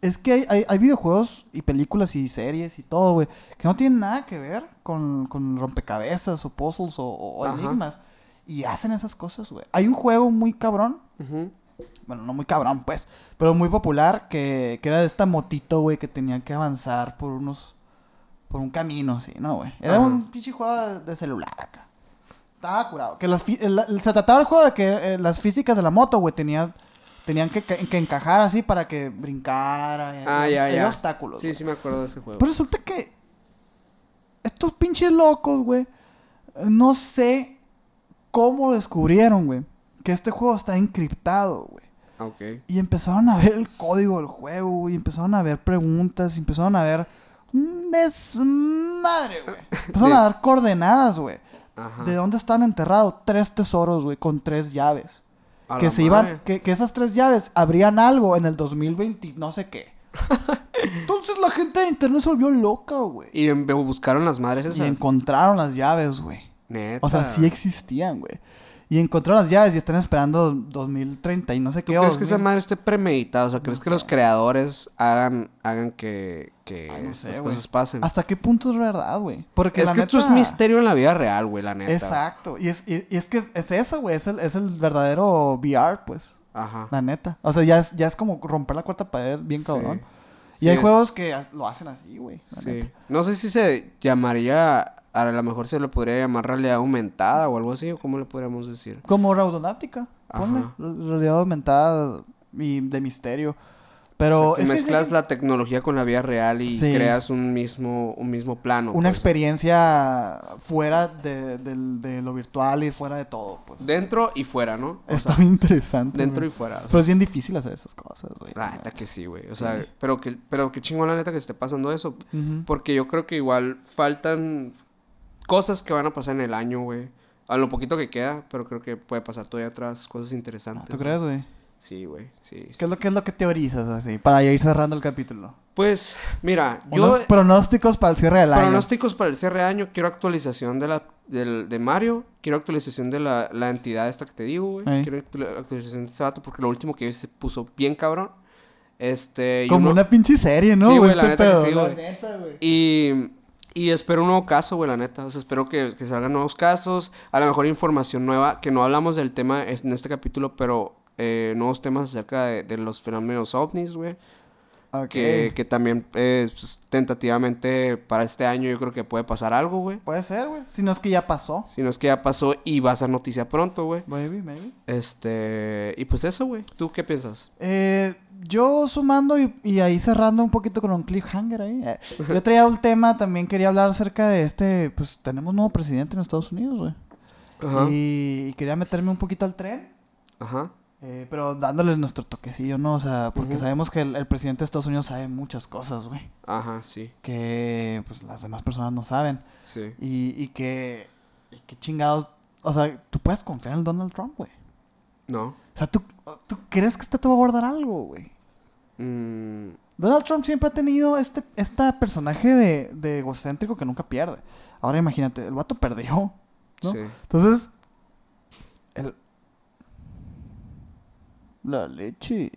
es que hay, hay, hay videojuegos y películas y series y todo, güey, que no tienen nada que ver con, con rompecabezas o puzzles o, enigmas. Y hacen esas cosas, güey. Hay un juego muy cabrón, bueno, no muy cabrón, pues, pero muy popular, que, que era de esta motito, güey, que tenía que avanzar por unos, por un camino, así, ¿no, güey? Era un pinche juego de, celular acá. Estaba curado. Que las el- el- se trataba el juego de que eh, las físicas de la moto, güey, tenían, tenían que, que encajar así para que brincara. y- Ah, y- ya, y ya. obstáculos. Sí, güey. sí me acuerdo de ese juego. Pero resulta que estos pinches locos, güey, no sé cómo descubrieron, güey, que este juego está encriptado, güey. Ah, ok. Y empezaron a ver el código del juego, güey. Empezaron a ver preguntas, y empezaron a ver un desmadre, güey. *laughs* Empezaron Sí. a dar coordenadas, güey. Ajá. De dónde están enterrados tres tesoros, güey, con tres llaves. A Que se madre. iban, que, que esas tres llaves abrían algo en el 2020, no sé qué. *laughs* Entonces la gente de internet se volvió loca, güey. Y em- buscaron las madres Y esas. encontraron las llaves, güey. Neta. O sea, sí existían, güey. Y encontraron las llaves y están esperando 2030 y no sé ¿Tú qué. crees que esa 2000. madre esté premeditada? O sea, ¿crees No que los creadores hagan, hagan que, que Ay, no sé, esas cosas pasen? ¿Hasta qué punto es verdad, güey? Porque Es la que esto es misterio en la vida real, güey, la neta. Exacto. Y es, y, y es que es, es eso, güey. Es el, es el verdadero VR, pues. Ajá. La neta. O sea, ya es, ya es como romper la cuarta pared bien cabrón. Sí y hay es- juegos que lo hacen así, güey. Sí. neta. No sé si se llamaría, a lo mejor se le podría llamar realidad aumentada o algo así, o cómo le podríamos decir. Como Raudonáutica. Ponle. Realidad aumentada y de misterio. Pero O sea, que es que mezclas la tecnología con la vida real y Sí. creas un mismo, un mismo plano. una pues. experiencia fuera de, del- de lo virtual y fuera de todo, pues. Dentro y fuera, ¿no? O Está sea, bien interesante. dentro y fuera. o sea, Pero es bien difícil hacer esas cosas, güey. La neta que sí, güey. O sea, pero que, pero qué chingón la neta que esté pasando eso. Porque yo creo que igual faltan cosas que van a pasar en el año, güey. A lo poquito que queda, pero creo que puede pasar todavía atrás cosas interesantes. ¿Tú crees, güey? Sí, güey. Sí. sí. ¿Qué es lo que es lo que teorizas así? Para ir cerrando el capítulo. Pues, mira, yo... Unos pronósticos para el cierre del año. Pronósticos para el cierre de año. Quiero actualización de la del, de Mario. Quiero actualización de la, la entidad esta que te digo, güey. Ey. Quiero actu- actualización de ese vato porque lo último que vi se puso bien cabrón. Este... Como uno- una pinche serie, ¿no? Sí, güey, Este la neta que pedo, sí, la neta, güey. Y, y espero un nuevo caso, güey, la neta. O sea, espero que, que salgan nuevos casos. A lo mejor información nueva. Que no hablamos del tema en este capítulo, pero eh, nuevos temas acerca de, de los fenómenos ovnis, güey. Que, que también eh, pues, tentativamente para este año yo creo que puede pasar algo, güey. Puede ser, güey. Si no es que ya pasó. Si no es que ya pasó y va a ser noticia pronto, güey. Maybe, maybe. Este, y pues eso, güey. ¿Tú qué piensas? Eh, yo sumando y, y ahí cerrando un poquito con un cliffhanger ahí. eh, yo traía un tema, también quería hablar acerca de este, pues tenemos nuevo presidente en Estados Unidos, güey. Ajá. Y, y quería meterme un poquito al tren, Ajá. Eh, pero dándole nuestro toquecillo, ¿no? O sea, porque sabemos que el, el presidente de Estados Unidos sabe muchas cosas, güey. Ajá, sí. Que pues las demás personas no saben. Sí. Y, y que, y que chingados, o sea, tú puedes confiar en Donald Trump, güey. No. O sea, ¿tú, ¿tú crees que este te va a guardar algo, güey? Mm, Donald Trump siempre ha tenido este, este personaje de, de egocéntrico que nunca pierde. Ahora imagínate, el vato perdió, ¿no? Sí. Entonces, el... La leche.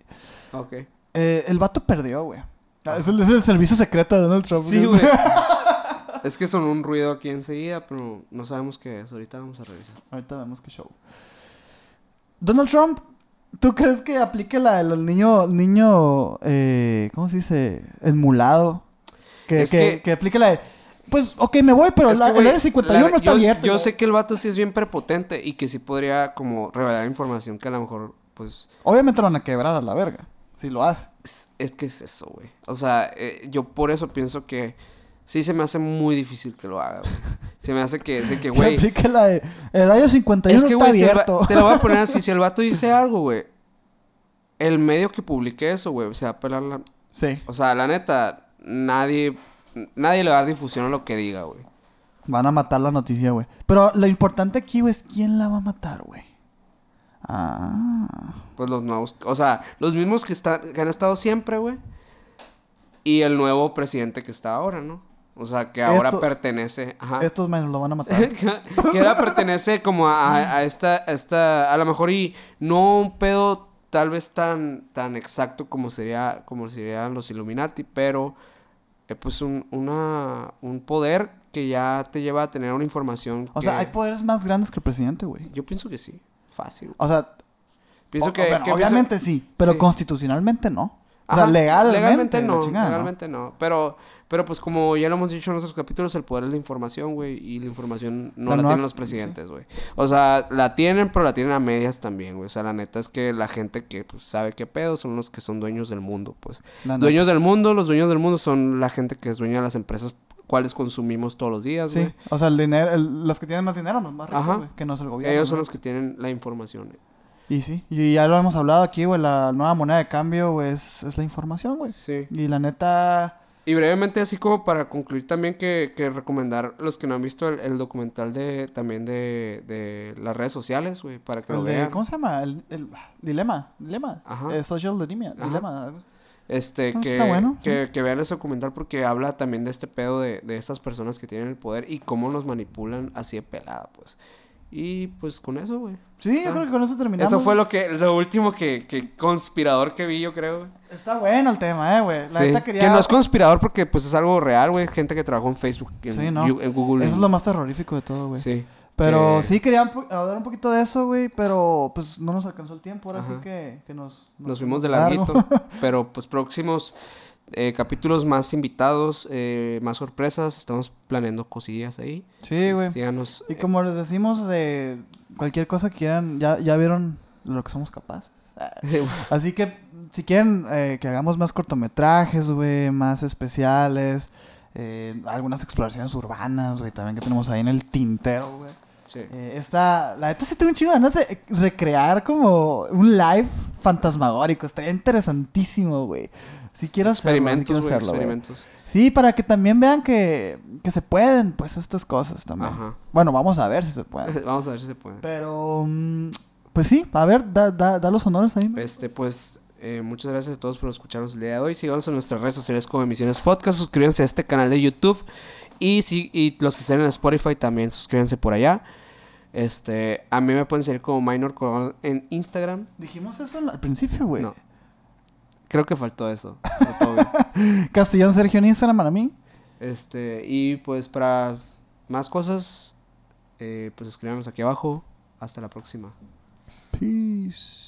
Ok. Eh, el vato perdió, güey. Ah, Es el, es el servicio secreto de Donald Trump. Sí, güey. *laughs* es que sonó un ruido aquí enseguida, pero no sabemos qué es. Ahorita vamos a revisar. Ahorita vemos qué show. Donald Trump, ¿tú crees que aplique la del niño, niño, eh, ¿cómo se dice? Emulado. Que, Es que, que- que aplique la de, pues, ok, me voy, pero Es la, que, el área 51 la- está yo, abierto. Yo sé que el vato sí es bien prepotente y que sí podría como revelar información que a lo mejor, pues... Obviamente lo van a quebrar a la verga, si lo hace. Es, es que es eso, güey. O sea, eh, yo por eso pienso que sí se me hace muy difícil que lo haga, güey. Se me hace que, de que *laughs* güey... aplique la de, el área 51 Es que, está güey, si va- te lo voy a poner así. *laughs* Si el vato dice algo, güey, el medio que publique eso, güey, se va a pelar la... sí, O sea, la neta, nadie... Nadie le va a dar difusión a lo que diga, güey. van a matar la noticia, güey. Pero lo importante aquí, güey, es quién la va a matar, güey. Ah. Pues los nuevos... O sea, los mismos que, están, que han estado siempre, güey. Y el nuevo presidente que está ahora, ¿no? O sea, que ahora Estos- pertenece... Ajá. Estos menos lo van a matar. *laughs* que ahora pertenece como a, a- esta, a esta, a lo mejor y no un pedo tal vez tan, tan exacto como sería, como serían los Illuminati, pero eh, pues un, una, un poder que ya te lleva a tener una información. O sea, hay poderes más grandes que el presidente, güey. Yo pienso que sí, fácil. O sea, Pienso o- que, bueno, que pienso- obviamente sí, pero sí. constitucionalmente no. O sea, legalmente, legalmente no, legalmente no. Pero, pero pues como ya lo hemos dicho en otros capítulos, el poder es la información, güey, y la información no La tienen los presidentes, güey. O sea, la tienen, pero la tienen a medias también, güey. O sea, la neta es que la gente que pues, sabe qué pedo son los que son dueños del mundo, pues. La neta. Dueños del mundo, los dueños del mundo son la gente que es dueña de las empresas cuales consumimos todos los días, Sí, güey. o sea, el dinero, el- los que tienen más dinero, los más ricos, Ajá. güey, que no es el gobierno. Ellos son los que tienen la información. güey. Y sí, y ya lo hemos hablado aquí, güey, la nueva moneda de cambio, güey, es, es la información, güey. Sí. Y la neta, Y brevemente, así como para concluir también que, que recomendar los que no han visto el, el documental de también de, de las redes sociales, güey, para que el lo de- vean. ¿cómo se llama? El, el dilema, dilema, Ajá. Eh, social dilemma, Ajá. dilema. algo- Este, que, está bueno, que, que vean ese documental porque habla también de este pedo de, de estas personas que tienen el poder y cómo nos manipulan así de pelada, pues. Y pues con eso, güey. Sí, yo Ah. creo que con eso terminamos. Eso fue lo que, lo último que, que conspirador que vi, yo creo. Está bueno el tema, eh, güey. La Sí. neta quería... Que no es conspirador porque pues es algo real, güey. Gente que trabajó en Facebook, en, Sí, ¿no? Yu- en Google. Eso es lo más terrorífico de todo, güey. Sí. Pero que- sí quería hablar un poquito de eso, güey, pero pues no nos alcanzó el tiempo, ahora sí que, que nos... Nos fuimos de larguito. *laughs* pero pues próximos eh, capítulos más invitados, eh, más sorpresas. Estamos planeando cosillas ahí. sí, güey. Síganos. Y eh, como les decimos, de cualquier cosa que quieran, ya, ya vieron lo que somos capaces. *laughs* *laughs* Así que si quieren eh, que hagamos más cortometrajes, güey, más especiales, eh, algunas exploraciones urbanas, güey, también que tenemos ahí en el tintero, güey. Sí. Eh, esta, la neta sí tengo un chingo de eh, recrear como un live fantasmagórico. Estaría interesantísimo, güey. Si quiero hacerlo, experimentos, quiero hacerlo. Experimentos. Sí, para que también vean que, que se pueden, pues, estas cosas también. Ajá. Bueno, vamos a ver si se pueden. *laughs* Vamos a ver si se puede. Pero, mm, pues sí, a ver, da, da, da los honores ahí. ¿no? Este, pues, eh, muchas gracias a todos por escucharnos el día de hoy. Síganos en nuestras redes sociales como Emisiones Podcast. Suscríbanse a este canal de YouTube. Y, si, y los que estén en Spotify también suscríbanse por allá. Este, a mí me pueden seguir como Minor Colón en Instagram. Dijimos eso al principio, güey. No. Creo que faltó eso. *laughs* Castellón Sergio en Instagram para mí. Este, y pues para más cosas, eh, pues escríbanos aquí abajo. Hasta la próxima. Peace.